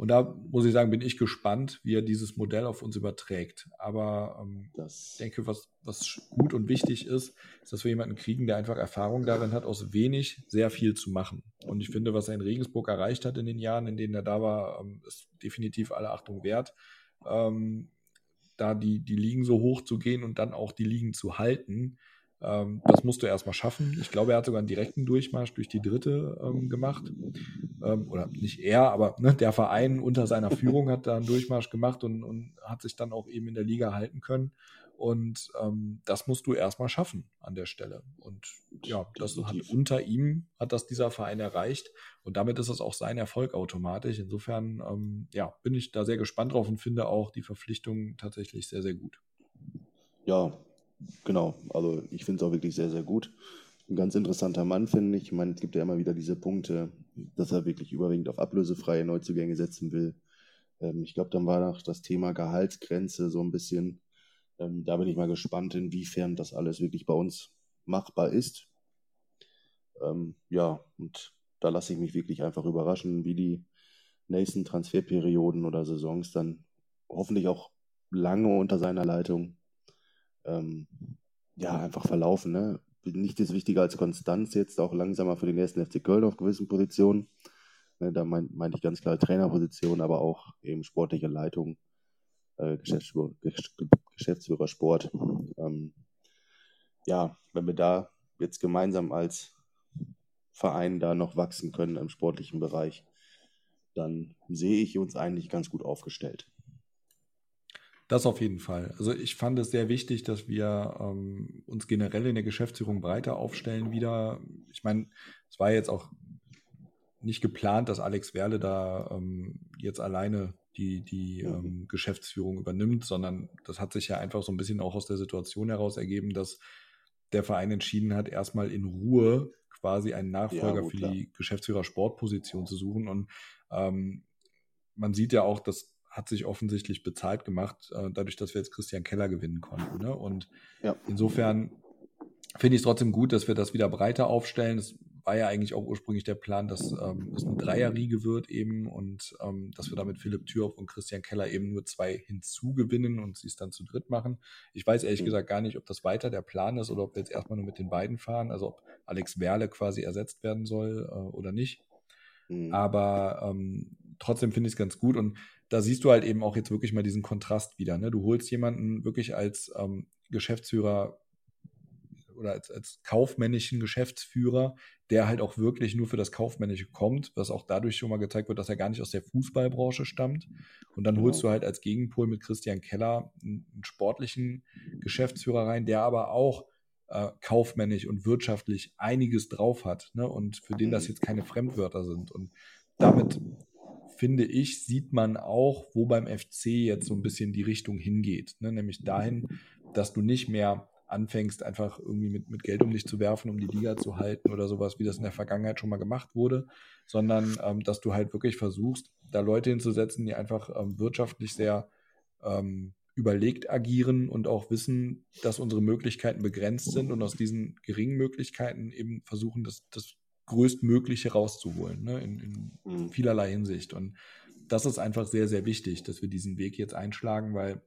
Und da muss ich sagen, bin ich gespannt, wie er dieses Modell auf uns überträgt. Aber ähm, ich denke, was, was gut und wichtig ist, ist, dass wir jemanden kriegen, der einfach Erfahrung darin hat, aus wenig sehr viel zu machen. Und ich finde, was er in Regensburg erreicht hat in den Jahren, in denen er da war, ähm, ist definitiv alle Achtung wert. Ähm, da die, die Ligen so hoch zu gehen und dann auch die Ligen zu halten, ähm, das musst du erstmal schaffen. Ich glaube, er hat sogar einen direkten Durchmarsch durch die dritte ähm, gemacht. Ähm, oder nicht er, aber ne, der Verein unter seiner Führung hat da einen Durchmarsch gemacht und, und hat sich dann auch eben in der Liga halten können. Und ähm, das musst du erstmal schaffen an der Stelle. Und ja, das hat unter ihm hat das dieser Verein erreicht. Und damit ist es auch sein Erfolg automatisch. Insofern ähm, ja, bin ich da sehr gespannt drauf und finde auch die Verpflichtung tatsächlich sehr, sehr gut. Ja, Genau, also ich finde es auch wirklich sehr, sehr gut. Ein ganz interessanter Mann, finde ich. Ich meine, es gibt ja immer wieder diese Punkte, dass er wirklich überwiegend auf ablösefreie Neuzugänge setzen will. Ähm, ich glaube, dann war noch das Thema Gehaltsgrenze so ein bisschen. Ähm, da bin ich mal gespannt, inwiefern das alles wirklich bei uns machbar ist. Ähm, ja, und da lasse ich mich wirklich einfach überraschen, wie die nächsten Transferperioden oder Saisons dann hoffentlich auch lange unter seiner Leitung ähm, ja, einfach verlaufen. Ne? Nicht ist wichtiger als Konstanz jetzt auch langsamer für den ersten FC Köln auf gewissen Positionen. Ne, da meine mein ich ganz klar Trainerposition, aber auch eben sportliche Leitung, äh, Geschäftsführer, Geschäftsführer Sport. Ähm, ja, wenn wir da jetzt gemeinsam als Verein da noch wachsen können im sportlichen Bereich, dann sehe ich uns eigentlich ganz gut aufgestellt. Das auf jeden Fall. Also ich fand es sehr wichtig, dass wir ähm, uns generell in der Geschäftsführung breiter aufstellen wieder. Ich meine, es war jetzt auch nicht geplant, dass Alex Werle da ähm, jetzt alleine die, die mhm. ähm, Geschäftsführung übernimmt, sondern das hat sich ja einfach so ein bisschen auch aus der Situation heraus ergeben, dass der Verein entschieden hat, erstmal in Ruhe quasi einen Nachfolger ja, gut, für klar. die Geschäftsführer-Sportposition zu suchen. Und ähm, man sieht ja auch, dass hat sich offensichtlich bezahlt gemacht, äh, dadurch, dass wir jetzt Christian Keller gewinnen konnten. Ne? Und ja. insofern finde ich es trotzdem gut, dass wir das wieder breiter aufstellen. Es war ja eigentlich auch ursprünglich der Plan, dass ähm, es eine Dreierriege wird eben und ähm, dass wir damit Philipp Thürhoff und Christian Keller eben nur zwei hinzugewinnen und sie es dann zu dritt machen. Ich weiß ehrlich mhm. gesagt gar nicht, ob das weiter der Plan ist oder ob wir jetzt erstmal nur mit den beiden fahren, also ob Alex Werle quasi ersetzt werden soll äh, oder nicht. Mhm. Aber ähm, trotzdem finde ich es ganz gut und da siehst du halt eben auch jetzt wirklich mal diesen Kontrast wieder. Ne? Du holst jemanden wirklich als ähm, Geschäftsführer oder als, als kaufmännischen Geschäftsführer, der halt auch wirklich nur für das Kaufmännische kommt, was auch dadurch schon mal gezeigt wird, dass er gar nicht aus der Fußballbranche stammt. Und dann holst du halt als Gegenpol mit Christian Keller einen, einen sportlichen Geschäftsführer rein, der aber auch äh, kaufmännisch und wirtschaftlich einiges drauf hat ne? und für den das jetzt keine Fremdwörter sind. Und damit finde ich, sieht man auch, wo beim FC jetzt so ein bisschen die Richtung hingeht. Ne? Nämlich dahin, dass du nicht mehr anfängst, einfach irgendwie mit, mit Geld um dich zu werfen, um die Liga zu halten oder sowas, wie das in der Vergangenheit schon mal gemacht wurde, sondern ähm, dass du halt wirklich versuchst, da Leute hinzusetzen, die einfach ähm, wirtschaftlich sehr ähm, überlegt agieren und auch wissen, dass unsere Möglichkeiten begrenzt sind und aus diesen geringen Möglichkeiten eben versuchen, das, das Größtmögliche rauszuholen, ne, in, in mhm. vielerlei Hinsicht. Und das ist einfach sehr, sehr wichtig, dass wir diesen Weg jetzt einschlagen, weil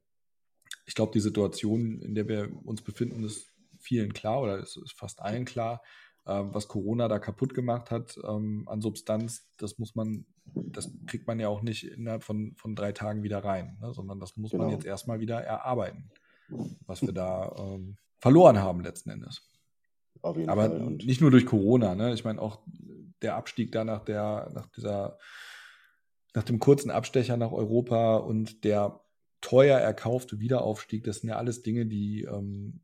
ich glaube, die Situation, in der wir uns befinden, ist vielen klar oder ist, ist fast allen klar. Ähm, was Corona da kaputt gemacht hat ähm, an Substanz, das muss man, das kriegt man ja auch nicht innerhalb von, von drei Tagen wieder rein, ne? sondern das muss genau. man jetzt erstmal wieder erarbeiten, was wir da ähm, verloren haben letzten Endes. Aber Fall. nicht nur durch Corona, ne? Ich meine auch der Abstieg da nach der, nach dieser, nach dem kurzen Abstecher nach Europa und der teuer erkaufte Wiederaufstieg, das sind ja alles Dinge, die, ähm,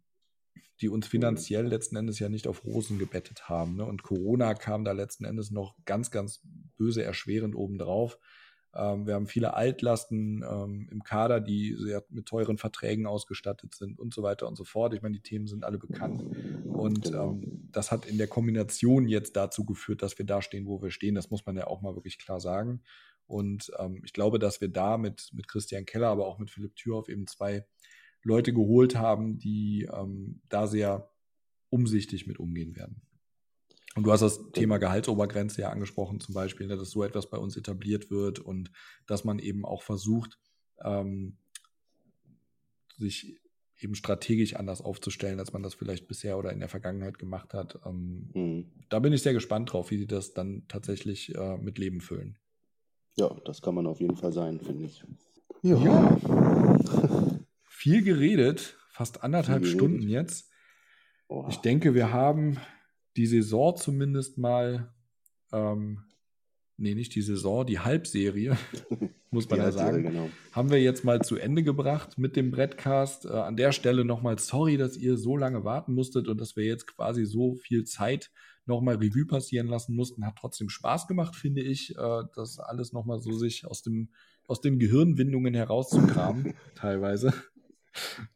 die uns finanziell letzten Endes ja nicht auf Rosen gebettet haben. Ne? Und Corona kam da letzten Endes noch ganz, ganz böse erschwerend obendrauf. Ähm, wir haben viele Altlasten ähm, im Kader, die sehr mit teuren Verträgen ausgestattet sind und so weiter und so fort. Ich meine, die Themen sind alle bekannt. Und genau. ähm, das hat in der Kombination jetzt dazu geführt, dass wir da stehen, wo wir stehen. Das muss man ja auch mal wirklich klar sagen. Und ähm, ich glaube, dass wir da mit, mit Christian Keller, aber auch mit Philipp Thürhoff eben zwei Leute geholt haben, die ähm, da sehr umsichtig mit umgehen werden. Und du hast das Thema Gehaltsobergrenze ja angesprochen, zum Beispiel, ne, dass so etwas bei uns etabliert wird und dass man eben auch versucht, ähm, sich eben strategisch anders aufzustellen, als man das vielleicht bisher oder in der Vergangenheit gemacht hat. Ähm, mhm. Da bin ich sehr gespannt drauf, wie sie das dann tatsächlich äh, mit Leben füllen. Ja, das kann man auf jeden Fall sein, finde ich. Ja. ja. [LAUGHS] Viel geredet, fast anderthalb geredet. Stunden jetzt. Oh. Ich denke, wir haben die Saison zumindest mal, ähm, nee, nicht die Saison, die Halbserie, [LAUGHS] muss man ja sagen, genau. haben wir jetzt mal zu Ende gebracht mit dem Brettcast. Äh, an der Stelle nochmal sorry, dass ihr so lange warten musstet und dass wir jetzt quasi so viel Zeit nochmal Revue passieren lassen mussten. Hat trotzdem Spaß gemacht, finde ich, äh, das alles nochmal so sich aus, dem, aus den Gehirnwindungen herauszukramen, [LAUGHS] teilweise.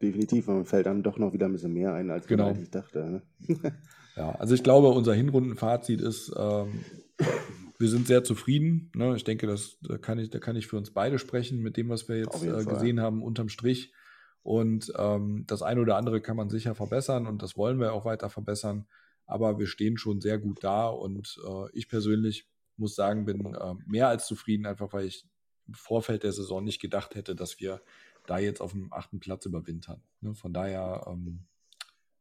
Definitiv, man fällt dann doch noch wieder ein bisschen mehr ein, als genau. man eigentlich dachte. Ne? [LAUGHS] ja, also ich glaube, unser Hinrundenfazit ist, ähm, wir sind sehr zufrieden. Ne? Ich denke, das, da, kann ich, da kann ich für uns beide sprechen mit dem, was wir jetzt äh, gesehen haben, unterm Strich. Und ähm, das eine oder andere kann man sicher verbessern und das wollen wir auch weiter verbessern aber wir stehen schon sehr gut da und äh, ich persönlich muss sagen, bin äh, mehr als zufrieden, einfach weil ich im Vorfeld der Saison nicht gedacht hätte, dass wir da jetzt auf dem achten Platz überwintern. Ne? Von daher ähm,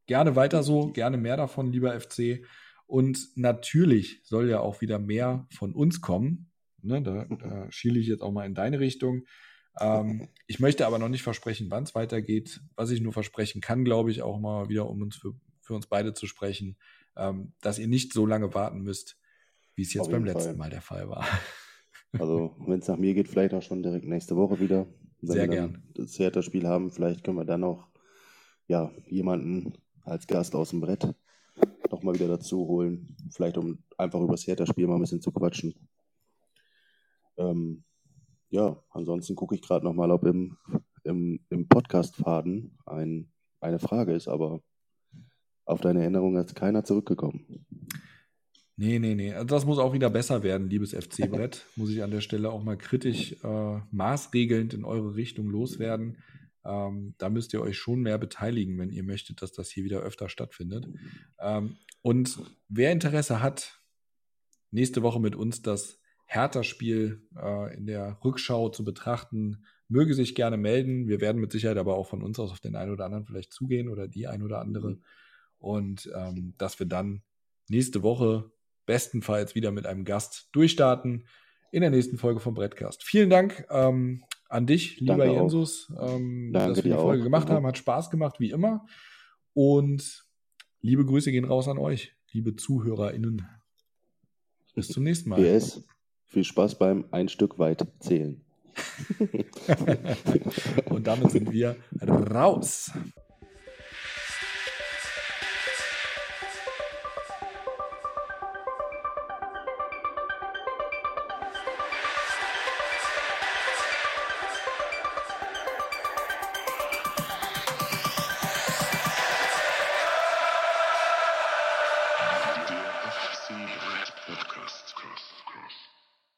gerne weiter so, gerne mehr davon, lieber FC. Und natürlich soll ja auch wieder mehr von uns kommen. Ne? Da, da [LAUGHS] schiele ich jetzt auch mal in deine Richtung. Ähm, [LAUGHS] ich möchte aber noch nicht versprechen, wann es weitergeht. Was ich nur versprechen kann, glaube ich, auch mal wieder, um uns für für uns beide zu sprechen, ähm, dass ihr nicht so lange warten müsst, wie es jetzt beim letzten Fall. Mal der Fall war. [LAUGHS] Also, wenn es nach mir geht, vielleicht auch schon direkt nächste Woche wieder. Wenn Sehr wir gern. das Theaterspiel haben, vielleicht können wir dann auch ja, jemanden als Gast aus dem Brett nochmal wieder dazu holen. Vielleicht um einfach über das Theaterspiel mal ein bisschen zu quatschen. Ähm, ja, ansonsten gucke ich gerade nochmal, ob im, im, im Podcast-Faden ein, eine Frage ist, aber auf deine Erinnerung ist keiner zurückgekommen. Nee, nee, nee. Also das muss auch wieder besser werden, liebes FC-Brett. muss ich an der Stelle auch mal kritisch äh, maßregelnd in eure Richtung loswerden. Ähm, da müsst ihr euch schon mehr beteiligen, wenn ihr möchtet, dass das hier wieder öfter stattfindet. Ähm, und wer Interesse hat, nächste Woche mit uns das Hertha-Spiel äh, in der Rückschau zu betrachten, möge sich gerne melden. Wir werden mit Sicherheit aber auch von uns aus auf den einen oder anderen vielleicht zugehen oder die ein oder andere. Und ähm, dass wir dann nächste Woche bestenfalls wieder mit einem Gast durchstarten in der nächsten Folge vom Brettcast. Vielen Dank ähm, an dich, lieber Danke. Jensus, ähm, Danke dass wir die Folge auch. gemacht haben. Hat Spaß gemacht, wie immer. Und liebe Grüße gehen raus an euch, liebe ZuhörerInnen. Bis zum nächsten Mal. PS, viel Spaß beim ein Stück weit zählen. [LAUGHS] [LAUGHS] Und damit sind wir raus.